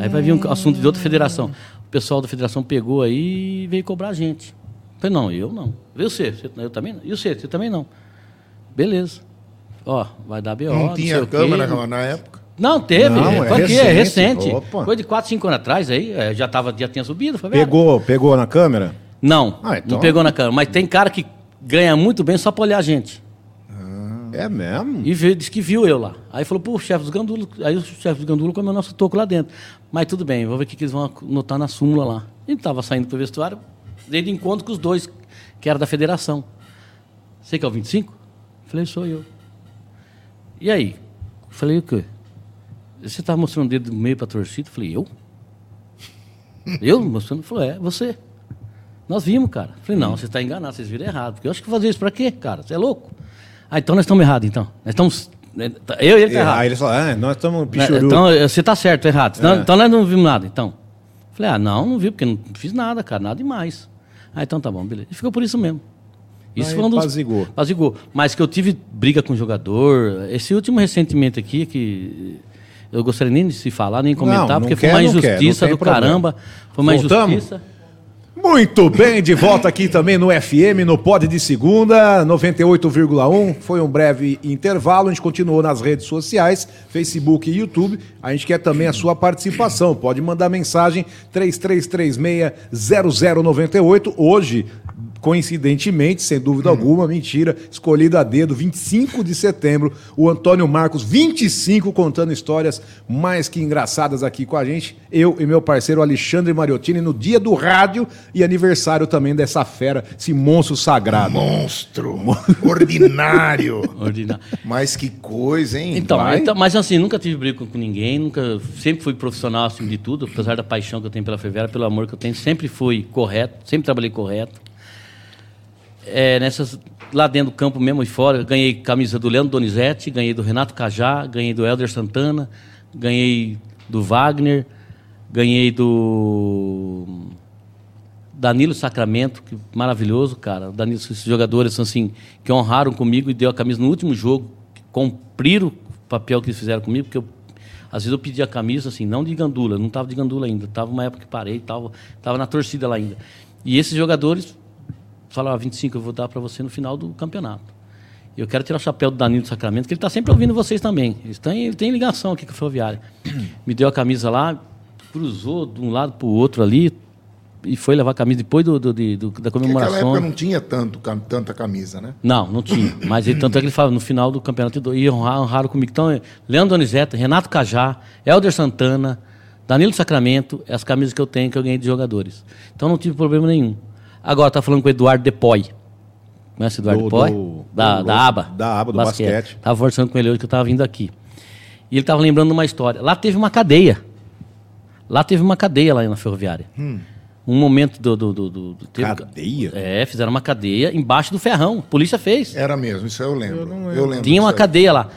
Speaker 4: Aí vai vir um assunto de outra federação. O pessoal da federação pegou aí e veio cobrar a gente. Eu falei, não, eu não. Eu sei, você- eu também não. E você, você também não. Beleza. Ó, vai dar BO.
Speaker 3: Não
Speaker 4: sei
Speaker 3: tinha
Speaker 4: o quê.
Speaker 3: câmera na época.
Speaker 4: Não, teve.
Speaker 2: Não,
Speaker 4: é,
Speaker 2: é
Speaker 4: foi aqui, é
Speaker 2: recente.
Speaker 4: recente.
Speaker 2: Opa.
Speaker 4: Coisa de 4, 5 anos atrás aí, é, já, tava, já tinha subido. Foi.
Speaker 2: Pegou, pegou na câmera?
Speaker 4: Não,
Speaker 2: Ah, então-
Speaker 4: não pegou na câmera. Mas tem cara que ganha muito bem só pra olhar a gente.
Speaker 2: É mesmo?
Speaker 4: E veio, disse que viu eu lá. Aí falou, pô, chefe dos gandulos. Aí o chefe dos gandulos comeu nosso toco lá dentro. Mas tudo bem, vou ver o que, que eles vão notar na súmula lá. Ele tava saindo pro vestuário, dei de encontro com os dois, que era da federação. Você que é o 25? Falei, sou eu. E aí? Falei, o quê? Você tá mostrando o dedo do meio pra torcida? Falei, eu? Eu mostrando? Falou, é, você. Nós vimos, cara. Falei, não, você está enganado, vocês viram errado. Porque eu acho que fazer isso pra quê, cara? Você é louco? Ah, então nós estamos errados, então. Nós estamos. né, Eu e ele tá
Speaker 2: É,
Speaker 4: errado.
Speaker 2: aí eles falaram, ah, nós estamos
Speaker 4: Né,
Speaker 2: pichuru.
Speaker 4: Então, você tá certo, errado. Então,
Speaker 2: É.
Speaker 4: então nós não vimos nada, então. Falei, ah, não, não vi, porque não fiz nada, cara, nada demais. Ah, então tá bom, beleza. E ficou por isso mesmo. Isso
Speaker 2: Aí
Speaker 4: foi um dos.
Speaker 2: apazigou.
Speaker 4: Apazigou. Mas que eu tive briga com o jogador. Esse último ressentimento aqui, que eu gostaria nem de se falar, nem comentar,
Speaker 2: não
Speaker 4: porque
Speaker 2: quer,
Speaker 4: foi uma
Speaker 2: não quer, não
Speaker 4: injustiça
Speaker 2: tem
Speaker 4: do
Speaker 2: problema.
Speaker 4: caramba. Foi uma
Speaker 2: Voltamos?
Speaker 4: injustiça.
Speaker 2: Muito bem, de volta aqui também no FM, no Pod de Segunda, 98,1. Foi um breve intervalo, a gente continuou nas redes sociais, Facebook e YouTube. A gente quer também a sua participação. Pode mandar mensagem 3336-0098. Hoje, coincidentemente, sem dúvida alguma, mentira, escolhido a dedo, 25 de setembro, o Antônio Marcos, 25, contando histórias mais que engraçadas aqui com a gente. Eu e meu parceiro Alexandre Mariottini, no dia do rádio e aniversário também dessa fera, esse monstro sagrado.
Speaker 3: Monstro. Ordinário.
Speaker 4: Ordinário.
Speaker 3: Mas que coisa, hein?
Speaker 4: Então, então, mas assim, nunca tive briga com, com ninguém, nunca, sempre fui profissional acima de tudo, apesar da paixão que eu tenho pela Fevera, pelo amor que eu tenho, sempre fui correto, sempre trabalhei correto. É, nessas, lá dentro do campo mesmo e fora, ganhei camisa do Leandro Donizete, ganhei do Renato Cajá, ganhei do Helder Santana, ganhei do Wagner, ganhei do Danilo Sacramento, que maravilhoso, cara. Danilo, esses jogadores assim que honraram comigo e deu a camisa no último jogo, cumpriram o papel que eles fizeram comigo, porque eu, às vezes eu pedi a camisa assim, não de gandula, não estava de gandula ainda, tava uma época que parei, tava, tava na torcida lá ainda. E esses jogadores falaram, ah, 25 eu vou dar para você no final do campeonato. Eu quero tirar o chapéu do Danilo Sacramento, que ele está sempre ouvindo vocês também. Ele tem, ele tem ligação aqui com a Ferroviária. Me deu a camisa lá, cruzou de um lado para o outro ali e foi levar a camisa depois do, do- do- da
Speaker 3: Porque naquela
Speaker 4: comemoração.
Speaker 3: época não tinha tanto, tanta camisa, né?
Speaker 4: Não, não tinha. Mas ele, tanto é que ele fala, no final do campeonato, e honraram, honraram comigo. Então, Leandro Donizete, Renato Cajá, Helder Santana, Danilo Sacramento, é as camisas que eu tenho que eu ganhei de jogadores. Então não tive problema nenhum. Agora tá falando com o Eduardo Depoy. Conhece o Eduardo
Speaker 2: Do-
Speaker 4: Depoy?
Speaker 2: do-
Speaker 4: da,
Speaker 2: do-
Speaker 4: da aba.
Speaker 2: da aba do basquete.
Speaker 4: Tava conversando com ele hoje que eu tava vindo aqui. E ele tava lembrando de uma história. Lá teve uma cadeia. Lá teve uma cadeia lá na ferroviária. Um momento do. do, do, do- do- teve-
Speaker 2: Cadeia?
Speaker 4: É, fizeram uma cadeia embaixo do ferrão. A polícia fez.
Speaker 3: Era mesmo, isso eu lembro. Eu, lembro.
Speaker 4: Tinha uma
Speaker 3: disso aí.
Speaker 4: cadeia lá.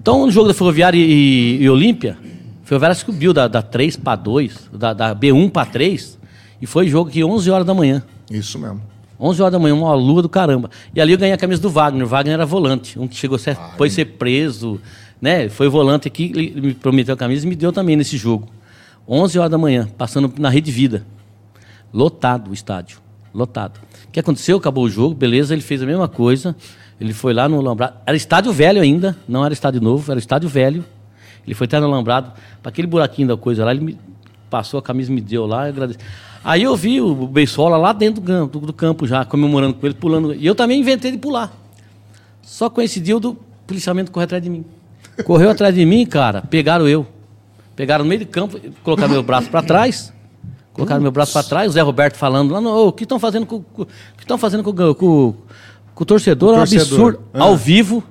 Speaker 4: Então, no jogo da Ferroviária e, e Olímpia, a Ferroviária subiu da, da 3 para 2, da, da B1 para 3, e foi jogo aqui 11 horas da manhã.
Speaker 3: Isso mesmo.
Speaker 4: 11 horas da manhã, uma lua do caramba. E ali eu ganhei a camisa do Wagner. O Wagner era volante, um que chegou a ser, foi ser preso, né? Foi volante aqui, ele me prometeu a camisa e me deu também nesse jogo. 11 horas da manhã, passando na Rede Vida. Lotado o estádio, lotado. O que aconteceu? Acabou o jogo, beleza, ele fez a mesma coisa. Ele foi lá no Alambrado. Era estádio velho ainda, não era estádio novo, era estádio velho. Ele foi até no Alambrado, para aquele buraquinho da coisa lá, ele me passou a camisa e me deu lá, eu agradeço. Aí eu vi o Beisola lá dentro do campo, do campo já, comemorando com ele, pulando. E eu também inventei de pular. Só coincidiu do policiamento correr atrás de mim. Correu atrás de mim, cara, pegaram eu. Pegaram no meio de campo, colocaram meu braço para trás. Colocaram meu braço para trás, o Zé Roberto falando lá, "Ô, o que estão fazendo com, que estão fazendo com, o- com, com o torcedor?
Speaker 2: O
Speaker 4: é um absurdo.
Speaker 2: Ah.
Speaker 4: Ao vivo,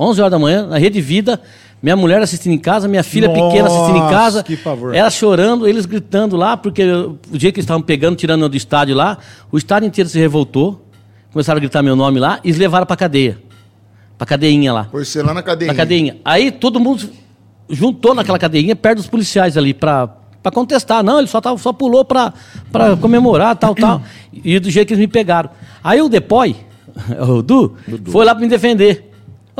Speaker 4: 11 horas da manhã, na Rede Vida, minha mulher assistindo em casa, minha filha pequena assistindo em
Speaker 2: Nossa,
Speaker 4: casa.
Speaker 2: que pavor.
Speaker 4: Ela chorando, eles gritando lá, porque o dia que eles estavam pegando, tirando do estádio lá, o estádio inteiro se revoltou, começaram a gritar meu nome lá e eles levaram pra cadeia. Pra cadeinha lá.
Speaker 3: Por ser lá na cadeinha.
Speaker 4: Na cadeinha. Aí todo mundo juntou naquela cadeinha perto dos policiais ali pra, pra contestar. Não, ele só, tava, só pulou pra, pra comemorar, tal, tal. E do jeito que eles me pegaram. Aí o Depoy, o Du, foi lá pra me defender.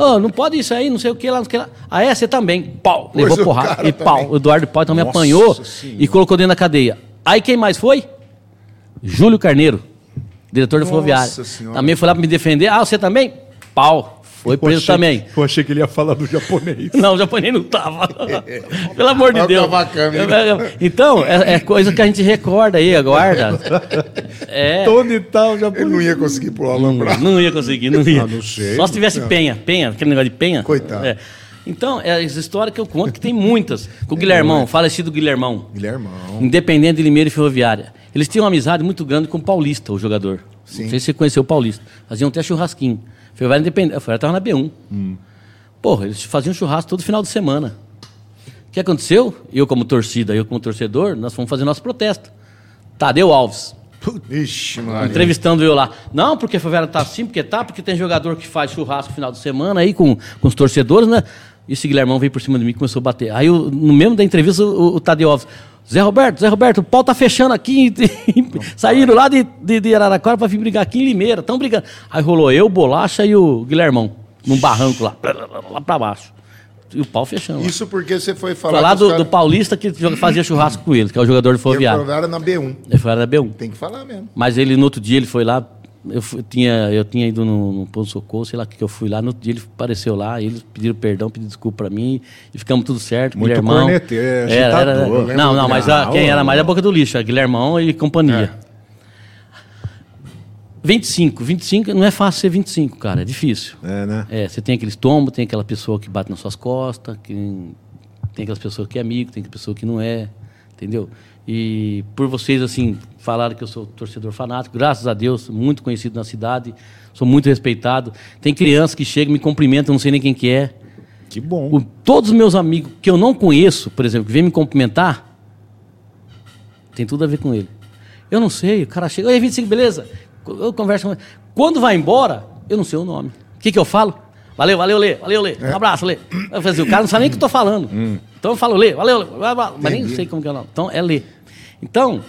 Speaker 4: Ô, não pode isso aí, não sei o que lá, não sei o que lá. Ah, é? Você também. Pau.
Speaker 3: Pois
Speaker 4: Levou porrada. E pau.
Speaker 3: também.
Speaker 4: O Eduardo Pau então me
Speaker 2: Nossa
Speaker 4: apanhou
Speaker 2: Senhora.
Speaker 4: e colocou dentro da cadeia. Aí quem mais foi? Júlio Carneiro, diretor da
Speaker 3: Nossa
Speaker 4: Ferroviária.
Speaker 3: Senhora.
Speaker 4: Também foi lá pra me defender. Ah, você também? Pau. Foi
Speaker 2: Eu
Speaker 4: preso
Speaker 2: achei-
Speaker 4: também.
Speaker 2: Eu achei que ele ia falar do japonês.
Speaker 4: Não, o japonês não tava. Pelo amor de Deus. Então, é, é coisa que a gente recorda aí, aguarda. É.
Speaker 2: Onde tá o
Speaker 3: Ele
Speaker 2: japonês?
Speaker 3: não ia conseguir pular o
Speaker 4: Não,
Speaker 3: alambrado.
Speaker 4: não ia conseguir, não ia.
Speaker 2: Ah, não sei.
Speaker 4: Só se tivesse penha, penha, aquele negócio de penha.
Speaker 3: Coitado.
Speaker 4: É. Então, é essa história que eu conto, que tem muitas. Com o Guilhermão, falecido Guilhermão.
Speaker 3: Guilhermão.
Speaker 4: Independente de Limeira e Ferroviária. Eles tinham uma amizade muito grande com o Paulista, o jogador.
Speaker 3: Sim.
Speaker 4: Não sei se você conheceu o Paulista. Faziam até churrasquinho. Ferroviária Independente. A estava na B1. Porra, eles faziam churrasco todo final de semana. O que aconteceu? Eu, como torcida, eu, como torcedor, nós fomos fazer nosso protesto. Tadeu Alves.
Speaker 3: Ixi, mano.
Speaker 4: Entrevistando eu lá. Não, porque a favela tá assim, porque tá, porque tem jogador que faz churrasco no final de semana aí com, com os torcedores, né? E esse Guilhermão veio por cima de mim e começou a bater. Aí, eu, no mesmo da entrevista, o, o Tadeu Alves. Zé Roberto, Zé Roberto, o pau tá fechando aqui. Saíram lá de, de, de Araraquara pra vir brigar aqui em Limeira. Estão brigando. Aí rolou eu, Bolacha e o Guilhermão. Num barranco lá. Lá pra baixo. E o pau fechando.
Speaker 3: Isso porque você foi falar os
Speaker 4: do,
Speaker 3: caras-
Speaker 4: do Paulista que fazia churrasco com ele, que é o jogador do Ferroviário.
Speaker 3: Ferroviária na B1.
Speaker 4: Ele foi da B1.
Speaker 3: Tem que falar mesmo.
Speaker 4: Mas ele, no outro dia, ele foi lá. Eu, fui- tinha, eu tinha ido no, no Ponto Socorro, sei lá que eu fui lá. No outro dia ele apareceu lá, eles pediram perdão, pediram desculpa pra mim, e ficamos tudo certo.
Speaker 2: Muito
Speaker 4: Guilhermão.
Speaker 2: é
Speaker 4: Era, era-.
Speaker 3: Eu
Speaker 4: não, não,
Speaker 3: lembro
Speaker 4: mas a- quem era mais a boca do lixo, é Guilhermão e companhia. 25, 25, não é fácil ser 25, cara, é difícil.
Speaker 2: É, né?
Speaker 4: É, você tem aqueles tombos, tem aquela pessoa que bate nas suas costas, que tem aquelas pessoas que é amigo, tem aquela pessoa que não é, entendeu? E por vocês, assim, falaram que eu sou torcedor fanático, graças a Deus, muito conhecido na cidade, sou muito respeitado. Tem crianças que chegam, me cumprimentam, não sei nem quem que é.
Speaker 2: Que bom.
Speaker 4: O- todos os meus amigos que eu não conheço, por exemplo, que vêm me cumprimentar, tem tudo a ver com ele. Eu não sei, o cara chega, oi, 25, beleza? Eu converso com ele. Quando vai embora, eu não sei o nome. O que, que eu falo? Valeu, valeu, Lê, valeu, Lê. Um abraço, Lê. Eu falei assim, o cara não sabe nem o que eu tô falando. Então eu falo, Lê, valeu, Lê, mas nem sei como que é o nome. Então é Lê. Então,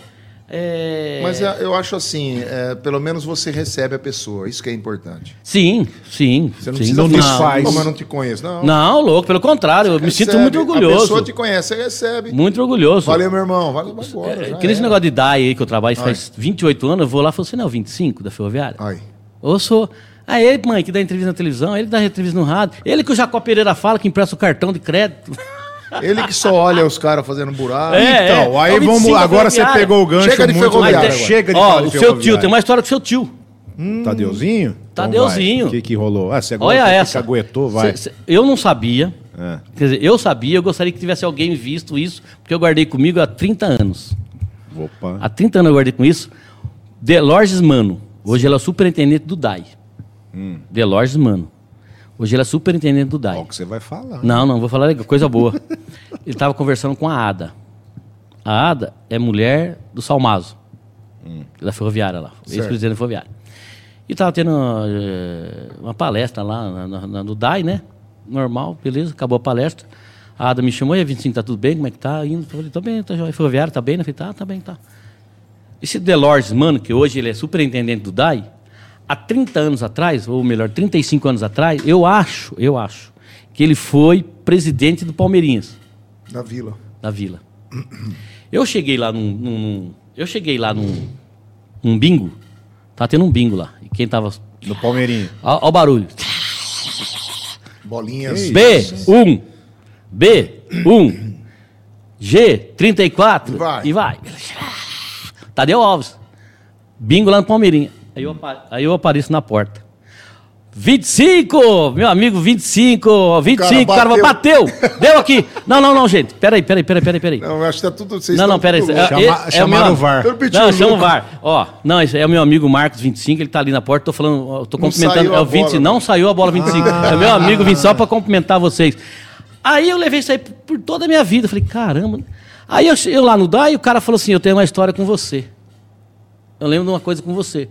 Speaker 4: é...
Speaker 3: Mas é, eu acho assim, é, pelo menos você recebe a pessoa, isso que é importante.
Speaker 4: Sim, sim.
Speaker 3: Você não
Speaker 4: sim.
Speaker 3: precisa
Speaker 2: não desfaz.
Speaker 3: "Pô, mas não te conheço. Não.
Speaker 4: Não, louco, pelo contrário, eu me sinto
Speaker 3: Recebe.
Speaker 4: muito
Speaker 3: A
Speaker 4: orgulhoso.
Speaker 3: pessoa te conhece, você recebe.
Speaker 4: Muito orgulhoso.
Speaker 3: Valeu, meu irmão. Valeu, vai embora.
Speaker 4: É, que nesse negócio de DAI aí que eu trabalho faz 28 anos, eu vou lá e falo, você não é o 25 da Ferroviária?
Speaker 3: Ai.
Speaker 4: Eu sou. Ah, ele, mãe, que dá entrevista na televisão, ele dá entrevista no rádio, ele que o Jacó Pereira fala que empresta o cartão de crédito.
Speaker 3: Ele que só olha os caras fazendo buraco.
Speaker 4: É,
Speaker 2: Então, aí
Speaker 4: é o 25
Speaker 2: vamos. Agora você pegou o gancho
Speaker 3: Chega de
Speaker 2: muito
Speaker 3: ferroviária.
Speaker 2: Chega de
Speaker 4: Ó, o seu tio, tem uma história com o seu tio.
Speaker 2: Tadeuzinho? Então
Speaker 4: Tadeuzinho.
Speaker 2: vai. O que, que rolou? Ah, você agora
Speaker 4: Olha
Speaker 2: que
Speaker 4: essa.
Speaker 2: caguetou, vai.
Speaker 4: Cê- cê- eu não sabia.
Speaker 2: É.
Speaker 4: Quer dizer, eu sabia, eu gostaria que tivesse alguém visto isso, porque eu guardei comigo há 30 anos.
Speaker 2: Opa.
Speaker 4: Há 30 anos eu guardei com isso. Delorges Mano. Hoje ela é superintendente do DAI.
Speaker 2: Hum.
Speaker 4: Delorges Mano. Hoje ela é superintendente do DAI.
Speaker 2: O que você vai falar.
Speaker 4: Não, não, vou falar coisa boa. Ele estava conversando com a Ada. A Ada é mulher do Salmazo, da ferroviária lá, ex-presidente da ferroviária. E estava tendo eh, uma palestra lá na, na- na- no DAI, né? Normal, beleza, acabou a palestra. A Ada me chamou, e aí, 25, tá tudo bem? Como é que tá? Indo, eu falei, tô bem, tá joia. Ferroviária, tá bem? Eu falei, tá, tá bem, tá. Esse Delors, mano, que hoje ele é superintendente do DAI, há 30 anos atrás, ou melhor, 35 anos atrás, eu acho, eu acho, que ele foi presidente do Palmeirinhas,
Speaker 3: Da vila.
Speaker 4: da Vila. Eu cheguei lá num, num- num- eu cheguei lá num, num bingo, tá tendo um bingo lá, e quem tava,
Speaker 2: No Palmeirinho.
Speaker 4: ó, ó o barulho,
Speaker 3: Bolinhas.
Speaker 4: B1, B1, G34
Speaker 3: Vai.
Speaker 4: e vai. Tadeu Alves. Bingo lá no Palmeirinha. Aí eu, aí eu apareço na porta. 25! Meu amigo, 25! 25, o cara,
Speaker 3: bateu.
Speaker 4: bateu. Deu aqui! Não, não, não, gente. Peraí, peraí, peraí, peraí, peraí.
Speaker 3: Não, eu acho que tá tudo. Vocês
Speaker 4: Não, não, peraí.
Speaker 3: tudo
Speaker 4: É.
Speaker 2: Chama-
Speaker 4: é- é o
Speaker 2: chamaram
Speaker 4: meu-
Speaker 2: o VAR.
Speaker 4: Não, chama o. VAR. Ó, não, esse é o meu amigo Marcos 25, ele tá ali na porta, tô falando, eu tô
Speaker 3: Não
Speaker 4: cumprimentando.
Speaker 3: saiu
Speaker 4: É
Speaker 3: a
Speaker 4: o 20,
Speaker 3: bola,
Speaker 4: não saiu a bola 25. É meu amigo 20 só pra cumprimentar vocês. Aí eu levei isso aí por- por toda a minha vida. Falei, caramba. Aí eu, eu lá no DAI, o cara falou assim: Eu tenho uma história com você. Eu lembro de uma coisa com você.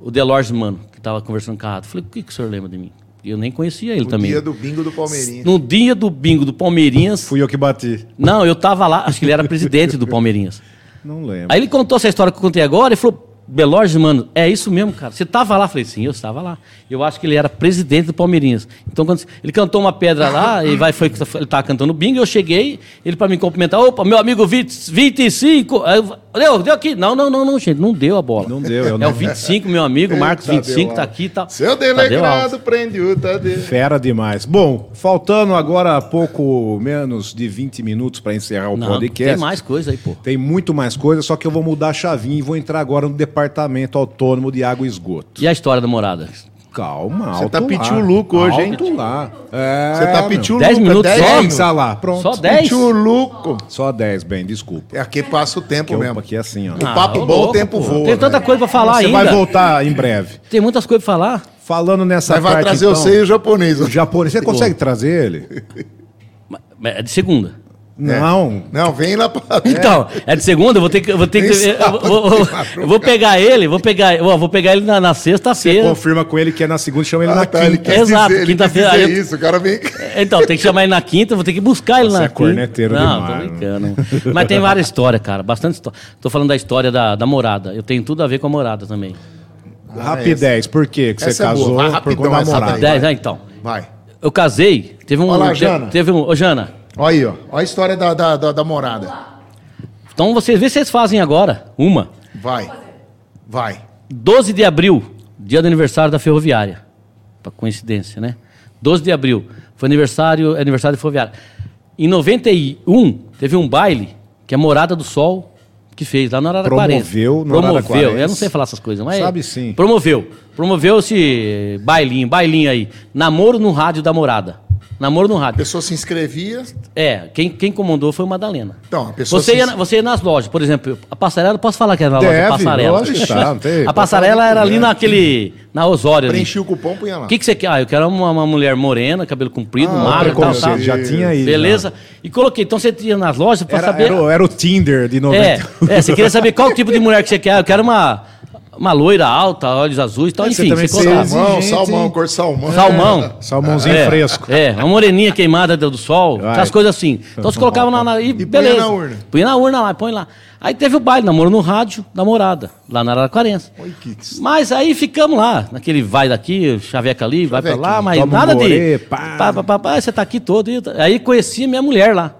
Speaker 4: O Delors, mano, que tava conversando com a Rato. Falei, o que, que o senhor lembra de mim? Eu nem conhecia ele
Speaker 3: No
Speaker 4: também.
Speaker 3: dia do bingo do Palmeirinha.
Speaker 4: No dia do bingo do Palmeirinhas.
Speaker 2: Fui eu que bati.
Speaker 4: Não, eu tava lá, acho que ele era presidente do Palmeirinhas.
Speaker 2: Não lembro.
Speaker 4: Aí ele contou essa história que eu contei agora e falou: Belorge, mano, é isso mesmo, cara. Você tava lá? Falei, sim, eu estava lá. Eu acho que ele era presidente do Palmeirinhas. Então, quando ele cantou uma pedra lá, e vai, foi, ele tava cantando bingo, eu cheguei, ele para me cumprimentar, opa, meu amigo 20, 25. Aí eu, deu, deu aqui. Não, não, não, não, gente, não deu a bola.
Speaker 2: Não deu, eu
Speaker 4: É
Speaker 2: não-
Speaker 4: o 25, meu amigo, Marcos
Speaker 3: Tadeu
Speaker 4: 25, tá aqui tal.
Speaker 3: Seu
Speaker 4: Tadeu
Speaker 3: delegado
Speaker 4: Alves.
Speaker 3: prende o Tadeu.
Speaker 2: Fera demais. Bom, faltando agora pouco menos de 20 minutos para encerrar o
Speaker 4: Não,
Speaker 2: podcast.
Speaker 4: tem mais coisa aí, pô.
Speaker 2: Tem muito mais coisa, só que eu vou mudar a chavinha e vou entrar agora no Departamento Autônomo de Água e Esgoto.
Speaker 4: E a história da morada?
Speaker 2: Calma,
Speaker 3: Você
Speaker 2: alto
Speaker 3: tá
Speaker 2: lá.
Speaker 3: pituluco hoje, hein?
Speaker 2: Alto lá. É,
Speaker 3: Você tá
Speaker 2: meu.
Speaker 3: pituluco.
Speaker 4: Dez minutos
Speaker 3: dez
Speaker 4: só?
Speaker 3: minutos.
Speaker 2: Pensa lá, pronto.
Speaker 4: Só 10?
Speaker 3: Pituluco.
Speaker 2: Só 10, bem, desculpa.
Speaker 3: É aqui passa o tempo
Speaker 2: Que eu,
Speaker 3: mesmo.
Speaker 2: aqui é assim, ó.
Speaker 3: O papo bom, o tempo
Speaker 4: pô.
Speaker 3: voa.
Speaker 4: Tem tanta
Speaker 3: né?
Speaker 4: coisa pra falar
Speaker 2: Você
Speaker 4: ainda.
Speaker 2: vai voltar em breve.
Speaker 4: Tem muitas coisas pra falar.
Speaker 2: Falando nessa
Speaker 3: Mas vai
Speaker 2: parte,
Speaker 3: trazer
Speaker 2: então,
Speaker 3: você e o japonês.
Speaker 2: o japonês. Você consegue trazer ele?
Speaker 4: É de segunda.
Speaker 2: Não.
Speaker 3: Não, vem lá pra.
Speaker 4: Então, é de segunda, eu vou ter que. Eu vou, ter que eu vou, vou- eu vou pegar ele, vou pegar, vou pegar ele na, na
Speaker 2: Você
Speaker 4: sexta-feira.
Speaker 2: confirma com ele que é na segunda, chama ele
Speaker 3: Ah,
Speaker 2: na
Speaker 3: tá,
Speaker 2: quinta.
Speaker 4: Exato,
Speaker 3: ele quis
Speaker 4: quinta-feira, eu-
Speaker 3: isso, o cara vem.
Speaker 4: Então, tem que chamar ele na quinta, vou ter que buscar ele
Speaker 2: Você
Speaker 4: na
Speaker 2: é
Speaker 4: quinta.
Speaker 2: corneteiro
Speaker 4: Não,
Speaker 2: demais,
Speaker 4: tô brincando. Mas tem várias histórias, cara, bastante história. Tô falando da história da, da morada. Eu tenho tudo a ver com a morada também.
Speaker 2: Rapidez, por quê? Que você
Speaker 3: Essa é boa.
Speaker 2: casou
Speaker 3: Vai
Speaker 2: por conta da
Speaker 3: essa
Speaker 2: namorada.
Speaker 3: daí.
Speaker 4: Dez, ah, então.
Speaker 3: Vai.
Speaker 4: Eu casei, teve um.
Speaker 3: Olha lá,
Speaker 4: te-
Speaker 3: Jana.
Speaker 4: Teve um. Ô, Jana,
Speaker 3: Olha aí, ó. Olha a história da, da, da, da morada.
Speaker 4: então vocês vê se vocês fazem agora. Uma.
Speaker 3: Vai. Vai.
Speaker 4: 12 de abril, dia do aniversário da ferroviária. Pra coincidência, né? 12 de abril. Foi aniversário, é aniversário da ferroviária. Em 91, teve um baile que a Morada do Sol que fez lá na Araraquarense.
Speaker 2: Promoveu no
Speaker 4: Promoveu. Eu não sei falar essas coisas, mas.
Speaker 2: Sabe sim.
Speaker 4: Promoveu. Promoveu esse bailinho, bailinho aí. Namoro no rádio da Morada. Namoro no
Speaker 3: A
Speaker 4: rádio.
Speaker 3: pessoa se inscrevia.
Speaker 4: É, quem, quem comandou foi o Madalena.
Speaker 3: Então, a pessoa
Speaker 4: Você
Speaker 3: se-
Speaker 4: ia, você ia nas lojas, por exemplo, a passarela, posso falar que era na loja
Speaker 2: Deve,
Speaker 4: passarela?
Speaker 2: lógico, tá, não tem-
Speaker 4: a passarela era ali naquele. Na Osório ali.
Speaker 3: Preenchia o cupom, punha lá.
Speaker 4: O que, que você quer? Ah, eu quero uma, uma mulher morena, cabelo comprido,
Speaker 3: Ah,
Speaker 4: magra, tal, tal.
Speaker 2: já tinha aí.
Speaker 4: Beleza? E coloquei. Então você ia nas lojas para
Speaker 2: Era,
Speaker 4: saber.
Speaker 2: era, o- era o Tinder de 90.
Speaker 4: É, é, você queria saber qual tipo de mulher que você quer. Eu quero uma, uma loira alta, olhos azuis e tal.
Speaker 2: É, você
Speaker 4: Enfim,
Speaker 2: também
Speaker 4: você colocava.
Speaker 3: Salmão, salmão, cor salmão.
Speaker 4: Salmão.
Speaker 2: Salmãozinho
Speaker 4: É,
Speaker 2: fresco.
Speaker 4: É, uma moreninha queimada do sol,
Speaker 2: Vai.
Speaker 4: aquelas coisas assim. Então você colocava na, na- e,
Speaker 3: punha
Speaker 4: beleza.
Speaker 3: na urna.
Speaker 4: Punha na urna lá, põe lá. Aí teve o baile, namoro no rádio, namorada, lá na Araraquarense.
Speaker 3: Oi,
Speaker 4: Mas aí ficamos lá, naquele vai daqui, chaveca ali, vai pra lá, mas
Speaker 2: um
Speaker 4: nada
Speaker 2: gorê,
Speaker 4: de.
Speaker 2: pá.
Speaker 4: Pá, pá, pá, pá, você tá aqui todo. e- Aí conheci minha mulher lá.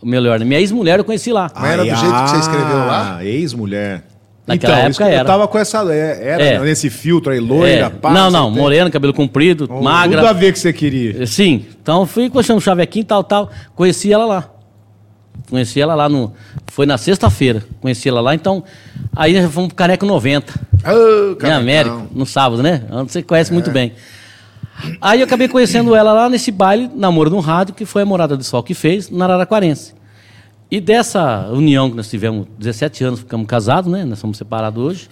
Speaker 4: O melhor, minha ex-mulher eu conheci lá.
Speaker 3: Mas era do jeito que você escreveu lá?
Speaker 2: Ah, ex-mulher.
Speaker 4: Naquela
Speaker 2: então,
Speaker 4: época era.
Speaker 2: Eu tava com essa. é, Era
Speaker 4: É.
Speaker 2: nesse filtro aí, loira,
Speaker 4: É,
Speaker 2: pá.
Speaker 4: não, não,
Speaker 2: tem-
Speaker 4: morena, cabelo comprido, magra.
Speaker 2: Tudo a ver que você queria.
Speaker 4: Sim, então fui conhecendo o Chavequinho, tal, tal. Conheci ela lá. Conheci ela lá no. Foi na sexta-feira. Conheci ela lá, então. Aí fomos pro Caneco 90.
Speaker 3: Ô,
Speaker 4: Em
Speaker 3: canecão.
Speaker 4: América, no sábado, né? Você conhece muito bem. Aí eu acabei conhecendo ela lá nesse baile, namoro no rádio, que foi a Morada do Sol que fez, na Araraquarense. E dessa união que nós tivemos, 17 anos, ficamos casados, né? Nós somos separados hoje.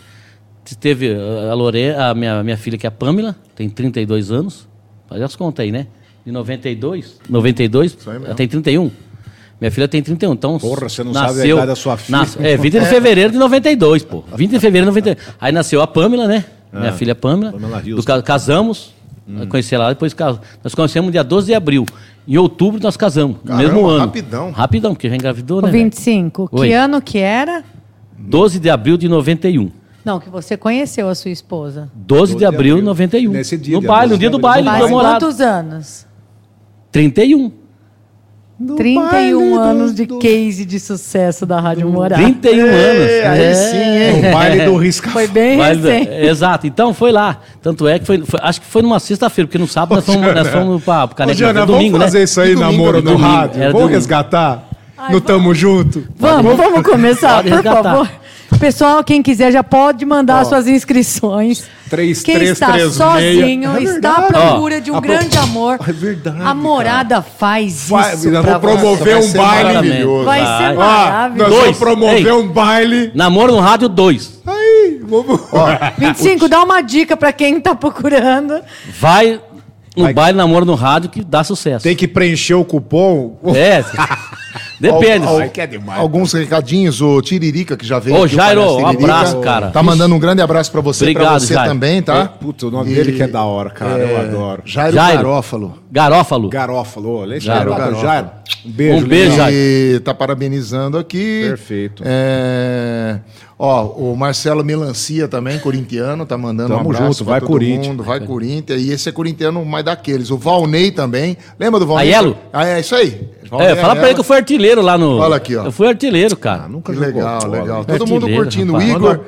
Speaker 4: Teve uh, a Lore, a minha, minha filha, que é a Pamela, tem 32 anos. Faz as contas aí, né? De 92. 92,
Speaker 3: aí mesmo.
Speaker 4: ela tem 31. Minha filha tem 31, então.
Speaker 2: Porra, você não sabe a idade da sua filha.
Speaker 4: nas- é, 20 de fevereiro de 92, pô. 20 de fevereiro de 92. Aí nasceu a Pamela, né? Minha filha Pamela.
Speaker 2: Pamela
Speaker 4: Do
Speaker 2: Houston.
Speaker 4: ca- casamos, conheci ela, depois cas- nós conhecemos dia 12 de abril. Em outubro nós casamos, no
Speaker 3: Caramba,
Speaker 4: mesmo ano.
Speaker 3: rapidão.
Speaker 4: Rapidão, porque já engravidou,
Speaker 1: O
Speaker 4: né? velho?
Speaker 1: 25.
Speaker 4: Oi.
Speaker 1: Que ano que era?
Speaker 4: 12 de abril de 91.
Speaker 1: Não, que você conheceu a sua esposa.
Speaker 4: 12 de
Speaker 2: de
Speaker 4: abril de
Speaker 2: abril.
Speaker 4: 91.
Speaker 2: Nesse dia,
Speaker 4: no
Speaker 2: dia
Speaker 4: baile,
Speaker 2: 12
Speaker 4: no dia
Speaker 2: de
Speaker 4: do baile, namorado.
Speaker 1: quantos anos?
Speaker 4: 31.
Speaker 1: 31 anos de case de sucesso da Rádio Morada.
Speaker 4: 31 anos.
Speaker 3: aí
Speaker 4: É.
Speaker 3: sim, hein?
Speaker 2: O baile do risca.
Speaker 1: Foi bem
Speaker 4: é, exato, então foi lá. Tanto é que foi, foi- acho que foi numa sexta-feira, porque no sábado nós fomos, nós fomos
Speaker 2: Ô,
Speaker 4: Caneca.
Speaker 2: Jana,
Speaker 4: domingo,
Speaker 2: vamos fazer
Speaker 4: né?
Speaker 2: isso aí,
Speaker 3: Domingo,
Speaker 2: namoro no rádio. Vamos
Speaker 4: domingo.
Speaker 2: resgatar. no Tamo Junto?
Speaker 1: Vamos, vamos começar, por
Speaker 4: resgatar.
Speaker 1: favor. Pessoal, quem quiser já pode mandar suas inscrições.
Speaker 2: Três,
Speaker 1: Quem
Speaker 2: três,
Speaker 1: está
Speaker 2: três,
Speaker 1: sozinho,
Speaker 2: meia. É
Speaker 1: está à
Speaker 2: verdade.
Speaker 1: procura de um
Speaker 2: Ó,
Speaker 1: grande amor.
Speaker 2: É verdade,
Speaker 1: A morada faz
Speaker 2: Vai,
Speaker 1: isso.
Speaker 2: vamos promover
Speaker 3: vai
Speaker 2: um
Speaker 3: ser
Speaker 2: baile.
Speaker 3: maravilhoso.
Speaker 1: Vai ser
Speaker 2: Ó, nós
Speaker 1: maravilhoso.
Speaker 2: vamos
Speaker 4: Dois.
Speaker 2: promover
Speaker 4: Ei.
Speaker 2: um baile.
Speaker 4: Namoro no rádio 2.
Speaker 2: Aí, vamos.
Speaker 1: 25, dá uma dica pra quem tá procurando.
Speaker 4: Vai no
Speaker 2: Vai.
Speaker 4: baile namoro no rádio que dá sucesso.
Speaker 2: Tem que preencher o cupom.
Speaker 4: É. Depende.
Speaker 3: Al-
Speaker 2: Ai, que é demais.
Speaker 3: Alguns recadinhos, o Tiririca, que já veio.
Speaker 4: Ô, Jairo, um abraço, cara.
Speaker 3: Tá mandando um grande abraço pra você, pra
Speaker 4: Obrigado,
Speaker 3: você
Speaker 4: Jairo.
Speaker 3: também, tá?
Speaker 2: Putz, o nome
Speaker 3: E-
Speaker 2: dele que é da hora, cara. Eu
Speaker 3: É,
Speaker 2: adoro.
Speaker 3: Jairo,
Speaker 4: Jairo.
Speaker 3: Garófalo.
Speaker 4: Garófalo.
Speaker 2: Garófalo. Olha,
Speaker 4: Jairo,
Speaker 2: Jairo,
Speaker 3: Garófalo.
Speaker 2: Jairo. Um beijo.
Speaker 4: Um beijo.
Speaker 3: E tá parabenizando aqui.
Speaker 2: Perfeito.
Speaker 3: É, Ó, o Marcelo Melancia também, corintiano, tá mandando
Speaker 2: Tamo
Speaker 3: um abraço
Speaker 2: junto,
Speaker 3: pra
Speaker 2: vai
Speaker 3: todo
Speaker 2: Corinthians.
Speaker 3: mundo. Vai Corinthians. E esse é corintiano mais daqueles. O Valnei também. Lembra do Valnei?
Speaker 4: Aiello?
Speaker 3: Ah, é isso aí.
Speaker 4: É, fala pra ele que eu fui artilheiro lá no.
Speaker 3: Olha aqui, ó.
Speaker 4: Eu fui artilheiro, cara.
Speaker 2: Ah, nunca
Speaker 3: Que
Speaker 2: jogou
Speaker 3: legal, legal.
Speaker 4: É
Speaker 3: Todo mundo curtindo. O. Igor.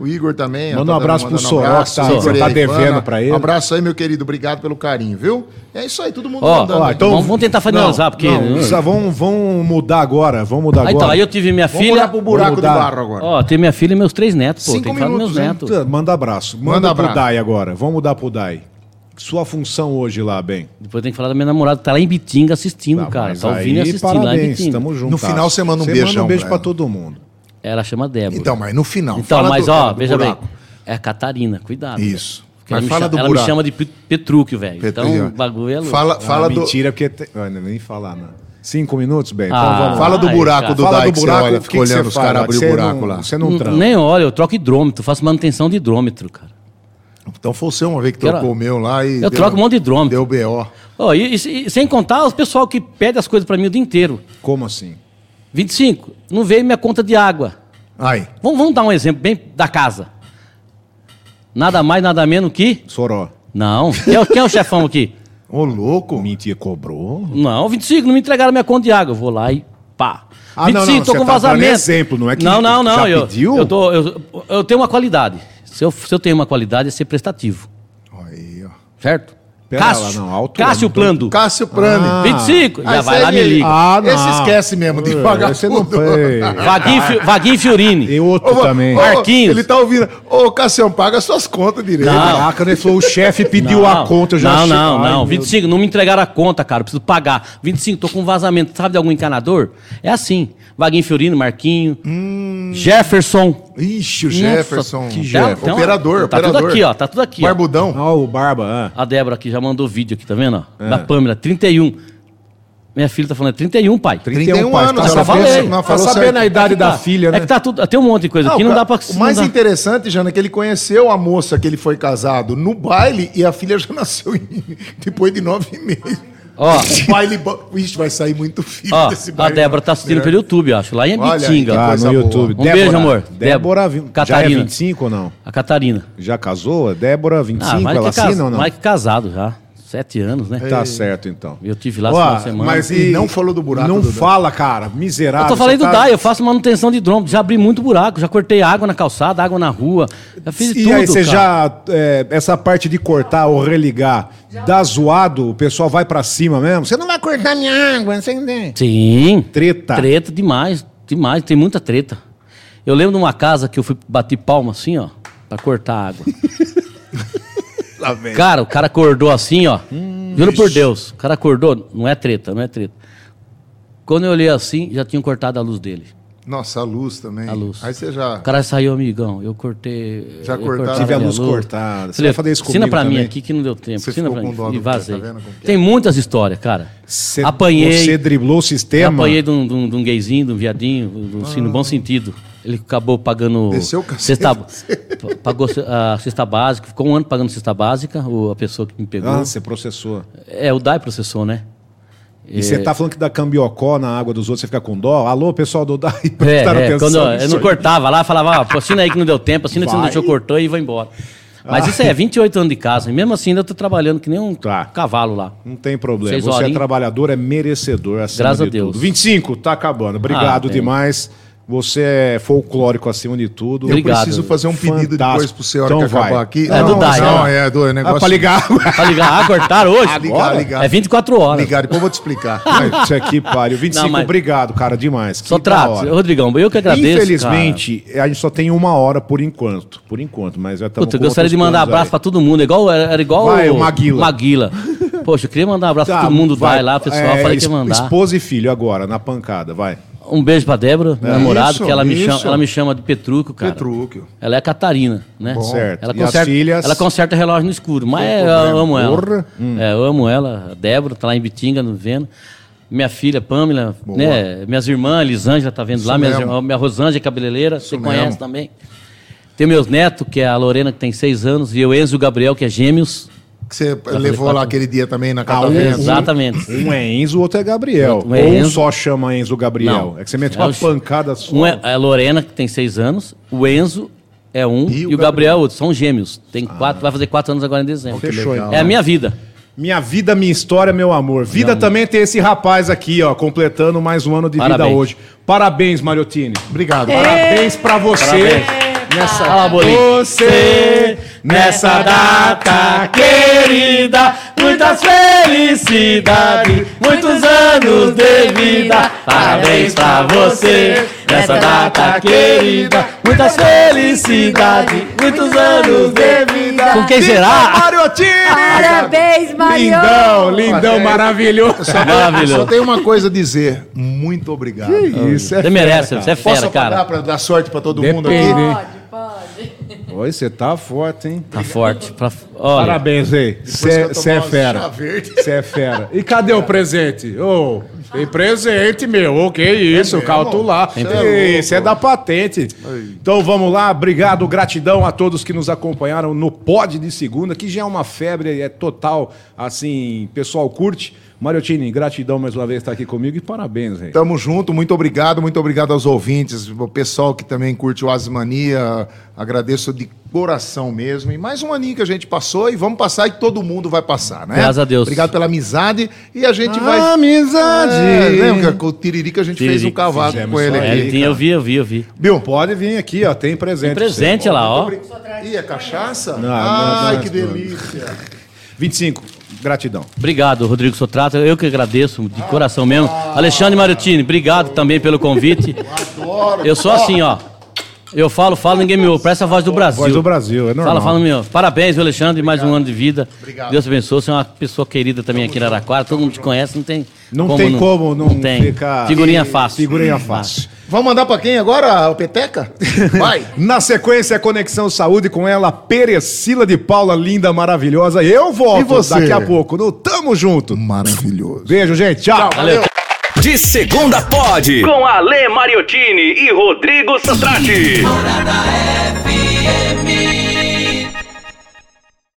Speaker 3: O Igor também.
Speaker 2: Manda um
Speaker 3: tá
Speaker 2: abraço pro Soró, que tá-
Speaker 3: Igor
Speaker 2: você tá devendo pra ele.
Speaker 3: Um abraço aí, meu querido. Obrigado pelo carinho, viu? É isso aí, todo mundo
Speaker 4: Ó,
Speaker 3: mandando.
Speaker 4: ó,
Speaker 3: aí.
Speaker 4: então- Vamos- vamos tentar finalizar,
Speaker 2: não,
Speaker 4: porque-
Speaker 2: não, precisa- vamos, vamos mudar agora. Vamos mudar
Speaker 4: Ah,
Speaker 2: agora.
Speaker 4: então, aí eu tive minha
Speaker 3: Vamos
Speaker 4: filha.
Speaker 3: olhar pro buraco do
Speaker 2: mudar.
Speaker 3: barro agora.
Speaker 4: Ó, tem minha filha e meus três netos, pô.
Speaker 3: Cinco
Speaker 4: tem que falar dos meus
Speaker 3: minutos,
Speaker 4: netos.
Speaker 2: Manda abraço. Manda,
Speaker 3: Manda
Speaker 2: pro
Speaker 3: abraço.
Speaker 2: Dai agora. Vamos mudar pro Dai. Sua função hoje lá, bem.
Speaker 4: Depois tem que falar da minha namorada, tá lá em Bitinga assistindo,
Speaker 2: Tá,
Speaker 4: cara. Tá ouvindo e assistindo lá em
Speaker 2: parabéns,
Speaker 4: Bitinga.
Speaker 2: tamo junto.
Speaker 3: No final você manda um
Speaker 2: Você
Speaker 3: beijão
Speaker 2: manda um beijo
Speaker 3: ela.
Speaker 2: todo mundo.
Speaker 4: Ela chama Débora.
Speaker 3: Então, mas no final.
Speaker 4: Então,
Speaker 3: fala
Speaker 4: mas
Speaker 3: do-
Speaker 4: ó,
Speaker 3: do
Speaker 4: veja
Speaker 3: buraco.
Speaker 4: bem. É a Catarina, cuidado.
Speaker 3: Isso. Mas
Speaker 4: me,
Speaker 3: fala
Speaker 4: chama,
Speaker 3: do
Speaker 4: ela me
Speaker 3: buraco.
Speaker 4: chama de Pe- Petrúquio, velho. Então, o bagulho é louco.
Speaker 3: Fala, fala
Speaker 2: ah,
Speaker 3: do.
Speaker 2: mentira, porque. Te... Não, nem falar, não. Cinco minutos, bem. Então
Speaker 4: Ah,
Speaker 2: vamos lá.
Speaker 3: Fala do buraco do
Speaker 2: Fala
Speaker 3: Dai,
Speaker 2: do
Speaker 3: que
Speaker 2: buraco,
Speaker 3: você olha, fica
Speaker 2: que, que
Speaker 3: olhando os caras abrir o buraco
Speaker 2: não-
Speaker 3: lá.
Speaker 2: Você não trampa.
Speaker 4: Nem olha, eu troco hidrômetro, faço manutenção de hidrômetro, cara.
Speaker 3: Então foi você uma vez que
Speaker 4: Quero-
Speaker 3: trocou o meu lá e.
Speaker 4: Eu troco um monte de hidrômetro.
Speaker 3: Deu BO.
Speaker 4: Ó, e, e- e sem contar os pessoal que pede as coisas pra mim o dia inteiro.
Speaker 2: Como assim?
Speaker 4: 25, não veio minha conta de água.
Speaker 3: Aí.
Speaker 4: Vamos, vamos dar um exemplo bem da casa. Nada mais, nada menos que.
Speaker 2: Soró.
Speaker 4: Não. Quem é, o- quem é o chefão aqui?
Speaker 3: Ô, louco.
Speaker 2: Mentira, cobrou?
Speaker 4: Não, 25, não me entregaram minha conta de água. Eu vou lá e pá.
Speaker 2: Ah, não, não,
Speaker 4: tô com
Speaker 2: tá
Speaker 4: vazamento.
Speaker 2: exemplo, não é que
Speaker 4: Não, não, não.
Speaker 2: já
Speaker 4: eu,
Speaker 2: pediu?
Speaker 4: Eu, tô- eu, eu tenho uma qualidade. Se eu, se eu tenho uma qualidade, é ser prestativo.
Speaker 3: Aí, ó.
Speaker 4: Certo?
Speaker 2: Pera
Speaker 4: Cássio.
Speaker 2: lá, não,
Speaker 4: Cássio Plando.
Speaker 3: Cássio Prane.
Speaker 2: Ah.
Speaker 4: 25.
Speaker 3: Ah,
Speaker 4: já vai lá, me liga.
Speaker 2: Ah, não.
Speaker 3: Esse esquece mesmo de pagar
Speaker 2: esse não foi.
Speaker 4: Vaguinho, Fi- Vaguinho Fiorini.
Speaker 2: E outro também.
Speaker 3: ô,
Speaker 4: Marquinhos.
Speaker 3: Ele tá ouvindo. Ô, Cassião, paga suas contas direito.
Speaker 4: Não.
Speaker 2: Caraca, ele falou, o chefe pediu
Speaker 4: Não,
Speaker 2: a conta, eu já
Speaker 4: Não,
Speaker 2: achei-
Speaker 4: não,
Speaker 2: Ai,
Speaker 4: não.
Speaker 2: meu
Speaker 4: 25, não me entregaram a conta, cara. eu Preciso pagar. 25, tô com vazamento. Sabe de algum encanador? É assim. Vaguinho Fiorino, Marquinho. Jefferson.
Speaker 3: Ixi, o
Speaker 4: Nossa,
Speaker 3: Jefferson.
Speaker 4: que
Speaker 3: Jeff-
Speaker 4: Então,
Speaker 3: operador,
Speaker 4: Tá
Speaker 3: operador.
Speaker 4: tudo aqui, ó. Tá tudo aqui.
Speaker 3: Barbudão.
Speaker 2: Ó, o Barba, ah.
Speaker 4: A Débora aqui já mandou vídeo aqui, tá vendo? ó?
Speaker 2: É.
Speaker 4: Da Pâmela, 31. Minha filha tá falando, é 31, pai.
Speaker 3: 31
Speaker 2: pai,
Speaker 3: anos,
Speaker 2: Tá
Speaker 3: ela
Speaker 2: sabendo,
Speaker 4: falei.
Speaker 2: tá
Speaker 3: Falou
Speaker 2: sabendo
Speaker 3: certo.
Speaker 2: a idade
Speaker 4: É que
Speaker 2: da
Speaker 4: tá-
Speaker 2: filha, né?
Speaker 4: É que tá tudo. Tem um monte de coisa aqui, não dá pra.
Speaker 3: O
Speaker 4: não
Speaker 3: mais
Speaker 4: dá-
Speaker 3: interessante, Jana, é que ele conheceu a moça que ele foi casado no baile e a filha já nasceu em- depois de nove meses.
Speaker 4: Ó.
Speaker 3: O baile. bo- Ixi, vai sair muito filho
Speaker 4: Ó,
Speaker 3: desse
Speaker 4: a
Speaker 3: baile.
Speaker 4: Débora tá assistindo pelo YouTube, acho. Lá em
Speaker 3: Olha aí,
Speaker 4: Bitinga.
Speaker 3: que
Speaker 2: Ah,
Speaker 3: coisa
Speaker 2: no
Speaker 3: boa.
Speaker 2: YouTube.
Speaker 4: Um beijo, amor.
Speaker 2: Débora, vi- já é
Speaker 4: Catarina.
Speaker 2: 25 ou não?
Speaker 4: A Catarina.
Speaker 2: Já casou? Débora, 25,
Speaker 4: Ah, mais
Speaker 2: ela
Speaker 4: que, cas-
Speaker 2: assina ou não?
Speaker 4: mais que casado já. Sete anos, né?
Speaker 2: Tá certo, então.
Speaker 4: Eu tive lá
Speaker 2: Ó,
Speaker 4: essa semana.
Speaker 2: Mas
Speaker 3: E
Speaker 2: e
Speaker 3: não falou do buraco
Speaker 2: Não
Speaker 3: do
Speaker 2: fala, cara. Miserável.
Speaker 4: Eu tô falando do
Speaker 2: tá-
Speaker 4: DAI, eu faço manutenção de hidrômetro. Já abri muito buraco, já cortei água na calçada, água na rua. Já fiz
Speaker 2: E
Speaker 4: tudo.
Speaker 2: aí você
Speaker 4: cara.
Speaker 2: já. é, essa parte de cortar ou religar, dá zoado, o pessoal vai pra cima mesmo? Você não vai cortar minha água, não sei entender.
Speaker 4: Sim.
Speaker 2: Treta.
Speaker 4: Treta demais, demais, tem muita treta. Eu lembro de uma casa que eu fui bater palma assim, ó, pra cortar a água.
Speaker 3: Vem.
Speaker 4: Cara, o cara acordou assim, ó. Juro por Deus. O cara acordou, não é treta, não é treta. Quando eu olhei assim, já tinham cortado a luz dele.
Speaker 3: Nossa, a luz também.
Speaker 4: A luz.
Speaker 3: Aí você já.
Speaker 4: O cara saiu, amigão. Eu cortei.
Speaker 3: Já
Speaker 4: eu
Speaker 3: cortaram
Speaker 4: cortava
Speaker 2: Tive a
Speaker 4: minha
Speaker 2: luz cortada. Você
Speaker 4: Falei,
Speaker 2: vai fazer isso
Speaker 4: Ensina
Speaker 2: comigo
Speaker 4: pra mim aqui que não deu tempo.
Speaker 3: Você
Speaker 4: Ensina
Speaker 3: ficou
Speaker 4: pra mim. E vazei.
Speaker 3: tá é?
Speaker 4: Tem muitas histórias, cara.
Speaker 2: Cê-
Speaker 4: Apanhei.
Speaker 2: Você driblou o sistema.
Speaker 4: apanhei de um, de um- de um gayzinho, de um viadinho, do, assim, no bom sentido. Ele acabou pagando.
Speaker 3: Desceu o cacete.
Speaker 4: cesta, pa- Pagou a cesta básica, ficou um ano pagando cesta básica, o, a pessoa que me pegou.
Speaker 2: Ah, você processou.
Speaker 4: É, o DAI processou, né?
Speaker 2: E você tá falando que dá cambiocó na água dos outros, você fica com dó? Alô, pessoal do DAI,
Speaker 4: É, é,
Speaker 2: atenção
Speaker 4: quando eu, não cortava lá, falava, ó, assina aí que não deu tempo, assina que você não deixou, cortou e vai embora. Mas isso é 28 anos de casa, e mesmo assim ainda tô trabalhando que nem um
Speaker 2: Tá.
Speaker 4: cavalo lá.
Speaker 2: Não tem problema.
Speaker 4: Seis
Speaker 2: Você é trabalhador, é merecedor acima
Speaker 4: Graças
Speaker 2: de
Speaker 4: a Deus.
Speaker 2: tudo. 25, tá acabando. Obrigado
Speaker 4: Ah, bem.
Speaker 2: demais. Você é folclórico acima de tudo.
Speaker 3: Eu
Speaker 4: Obrigado.
Speaker 3: preciso fazer um pedido
Speaker 2: Fantástico.
Speaker 3: depois pro senhor
Speaker 2: Então
Speaker 3: que
Speaker 2: vai.
Speaker 3: acabar aqui.
Speaker 4: É do
Speaker 3: não,
Speaker 4: Dai,
Speaker 3: não,
Speaker 4: né?
Speaker 3: é do negócio.
Speaker 2: Ah, pra ligar.
Speaker 4: Pra ligar, ah, cortaram hoje?
Speaker 3: Ah, ligar,
Speaker 2: Bora.
Speaker 3: ligar.
Speaker 4: É 24 horas.
Speaker 3: Ligar, depois eu vou te explicar.
Speaker 2: Isso aqui, pariu. 25,
Speaker 4: Não, mas-
Speaker 2: obrigado, cara, demais.
Speaker 4: Só
Speaker 2: Que
Speaker 4: trato. Rodrigão, eu que agradeço.
Speaker 2: Infelizmente, a gente só tem uma hora por enquanto. Por enquanto, mas já
Speaker 4: Cara.
Speaker 2: estamos
Speaker 4: Puta, eu gostaria de mandar abraço pra todo mundo. Igual, era era igual
Speaker 2: Vai, o Maguila.
Speaker 4: Maguila. Poxa, eu queria mandar um abraço pra todo mundo. Vai, lá, pessoal.
Speaker 2: É,
Speaker 4: falei que ia mandar.
Speaker 2: Esposa e filho agora, na pancada, vai.
Speaker 4: Um beijo pra Débora, minha namorada,
Speaker 3: Isso,
Speaker 4: que ela me,
Speaker 3: isso.
Speaker 4: chama, ela me chama de Petrúquio, cara.
Speaker 3: Petrúquio.
Speaker 4: Ela é a Catarina, né?
Speaker 2: Certo.
Speaker 4: Ela conserta,
Speaker 2: filhas?
Speaker 4: ela conserta relógio no escuro, mas é, eu amo ela.
Speaker 2: Porra. Hum.
Speaker 4: É, eu amo ela. A Débora tá lá em Bitinga, no vendo. Minha filha, Pamela, né? Minhas irmãs, Elisângela tá vendo lá. Minhas
Speaker 3: mesmo.
Speaker 4: irmãs, minha Rosângela, cabeleireira, você
Speaker 3: mesmo.
Speaker 4: conhece também. Tem meus netos, que é a Lorena, que tem seis anos, e o Enzo e o Gabriel, que é gêmeos.
Speaker 3: Que você levou lá aquele dia também na
Speaker 2: Ah, um-.
Speaker 4: Exatamente.
Speaker 2: Um é Enzo, o outro é Gabriel.
Speaker 4: Um é
Speaker 2: Ou
Speaker 4: Enzo.
Speaker 2: só chama Enzo Gabriel.
Speaker 4: Não.
Speaker 2: É que você meteu
Speaker 4: É
Speaker 2: uma
Speaker 4: o-
Speaker 2: pancada só.
Speaker 4: Um é a Lorena, que tem seis anos, o Enzo é um,
Speaker 3: E
Speaker 4: e,
Speaker 3: o
Speaker 4: o Gabriel é outro. São gêmeos. Tem quatro, vai fazer quatro anos agora em dezembro.
Speaker 2: Fechou,
Speaker 3: legal.
Speaker 2: então.
Speaker 4: É a minha vida.
Speaker 2: Minha vida, minha história, meu amor. Vida também tem esse rapaz aqui, ó, completando mais um ano de vida
Speaker 4: Parabéns.
Speaker 2: hoje. Parabéns, Mariottini.
Speaker 3: Obrigado.
Speaker 2: Parabéns pra você.
Speaker 4: Parabéns.
Speaker 2: Nessa...
Speaker 4: Fala, Bolinho.
Speaker 2: Você, nessa data querida, muitas felicidades, muitos anos de vida. Parabéns pra você, nessa data querida, muitas felicidades, muitos anos de vida.
Speaker 4: Com quem será?
Speaker 2: Mariottini!
Speaker 1: Parabéns, Mario!
Speaker 2: Lindão, lindão, maravilhoso.
Speaker 3: Só
Speaker 4: Maravilhoso.
Speaker 3: tenho uma coisa a dizer. Muito obrigado.
Speaker 2: Isso, é
Speaker 4: Você merece, você é
Speaker 3: Posso
Speaker 4: fera,
Speaker 3: apagar
Speaker 4: cara.
Speaker 3: pra dar sorte pra todo mundo
Speaker 2: Depende.
Speaker 3: aqui?
Speaker 2: Oi, você tá forte, hein?
Speaker 4: Tá forte. Pra... Olha,
Speaker 2: Parabéns,
Speaker 3: eu
Speaker 2: Você é fera. Você é fera. E cadê o presente? Ô, tem presente, meu. O que isso? Calcular.
Speaker 3: Cê é louco.
Speaker 2: Isso é da patente. Então vamos lá. Obrigado, gratidão a todos que nos acompanharam no Pod de Segunda, que já é uma febre, é total, assim, pessoal curte. Mariottini, gratidão mais uma vez estar aqui comigo e parabéns, Rei.
Speaker 3: Tamo junto, muito obrigado, muito obrigado aos ouvintes, o pessoal que também curte o Asmania, agradeço de coração mesmo. E mais um aninho que a gente passou e vamos passar e todo mundo vai passar, né?
Speaker 4: Graças a Deus.
Speaker 3: Obrigado pela amizade e a gente vai.
Speaker 2: Amizade.
Speaker 3: É, lembra que com o Tiririca a gente fez um
Speaker 4: Tiririca,
Speaker 2: fizemos
Speaker 3: com ele
Speaker 4: é,
Speaker 3: aqui.
Speaker 4: ele tinha, eu vi, eu vi, eu vi.
Speaker 3: Bill,
Speaker 2: Pode vir aqui, ó. Tem presente.
Speaker 4: Tem presente lá, ó.
Speaker 3: Ih, é cachaça?
Speaker 2: Não,
Speaker 3: Ai,
Speaker 2: não,
Speaker 3: que
Speaker 2: não, não.
Speaker 3: delícia.
Speaker 2: 25. Gratidão.
Speaker 4: Obrigado, Rodrigo Sotrato. Eu que agradeço, de coração mesmo. Alexandre Mariottini, obrigado também pelo convite.
Speaker 3: Adoro.
Speaker 4: Eu sou assim, ó. Eu falo, falo, ninguém me ouve. Parece a voz do Brasil.
Speaker 2: Voz do Brasil, é normal.
Speaker 4: Fala, fala, meu. Parabéns, viu, Alexandre, mais um ano de vida.
Speaker 3: Obrigado.
Speaker 4: Deus te abençoe. Você é uma pessoa querida também aqui em Araraquara. Todo mundo te conhece, não tem
Speaker 2: Não tem como não,
Speaker 4: tem.
Speaker 2: ficar.
Speaker 4: Figurinha fácil.
Speaker 2: Figurinha fácil.
Speaker 3: Vamos mandar pra quem agora, o Peteca? Vai.
Speaker 2: Na sequência, a Conexão Saúde com ela, Perecila de Paula, linda, maravilhosa. Eu volto
Speaker 3: E você?
Speaker 2: daqui a pouco no Tamo Junto.
Speaker 3: Maravilhoso.
Speaker 2: Beijo, gente. Tchau.
Speaker 4: Valeu.
Speaker 5: De segunda pode.
Speaker 6: Com Ale Mariottini e Rodrigo Satrati.
Speaker 7: Morada FM.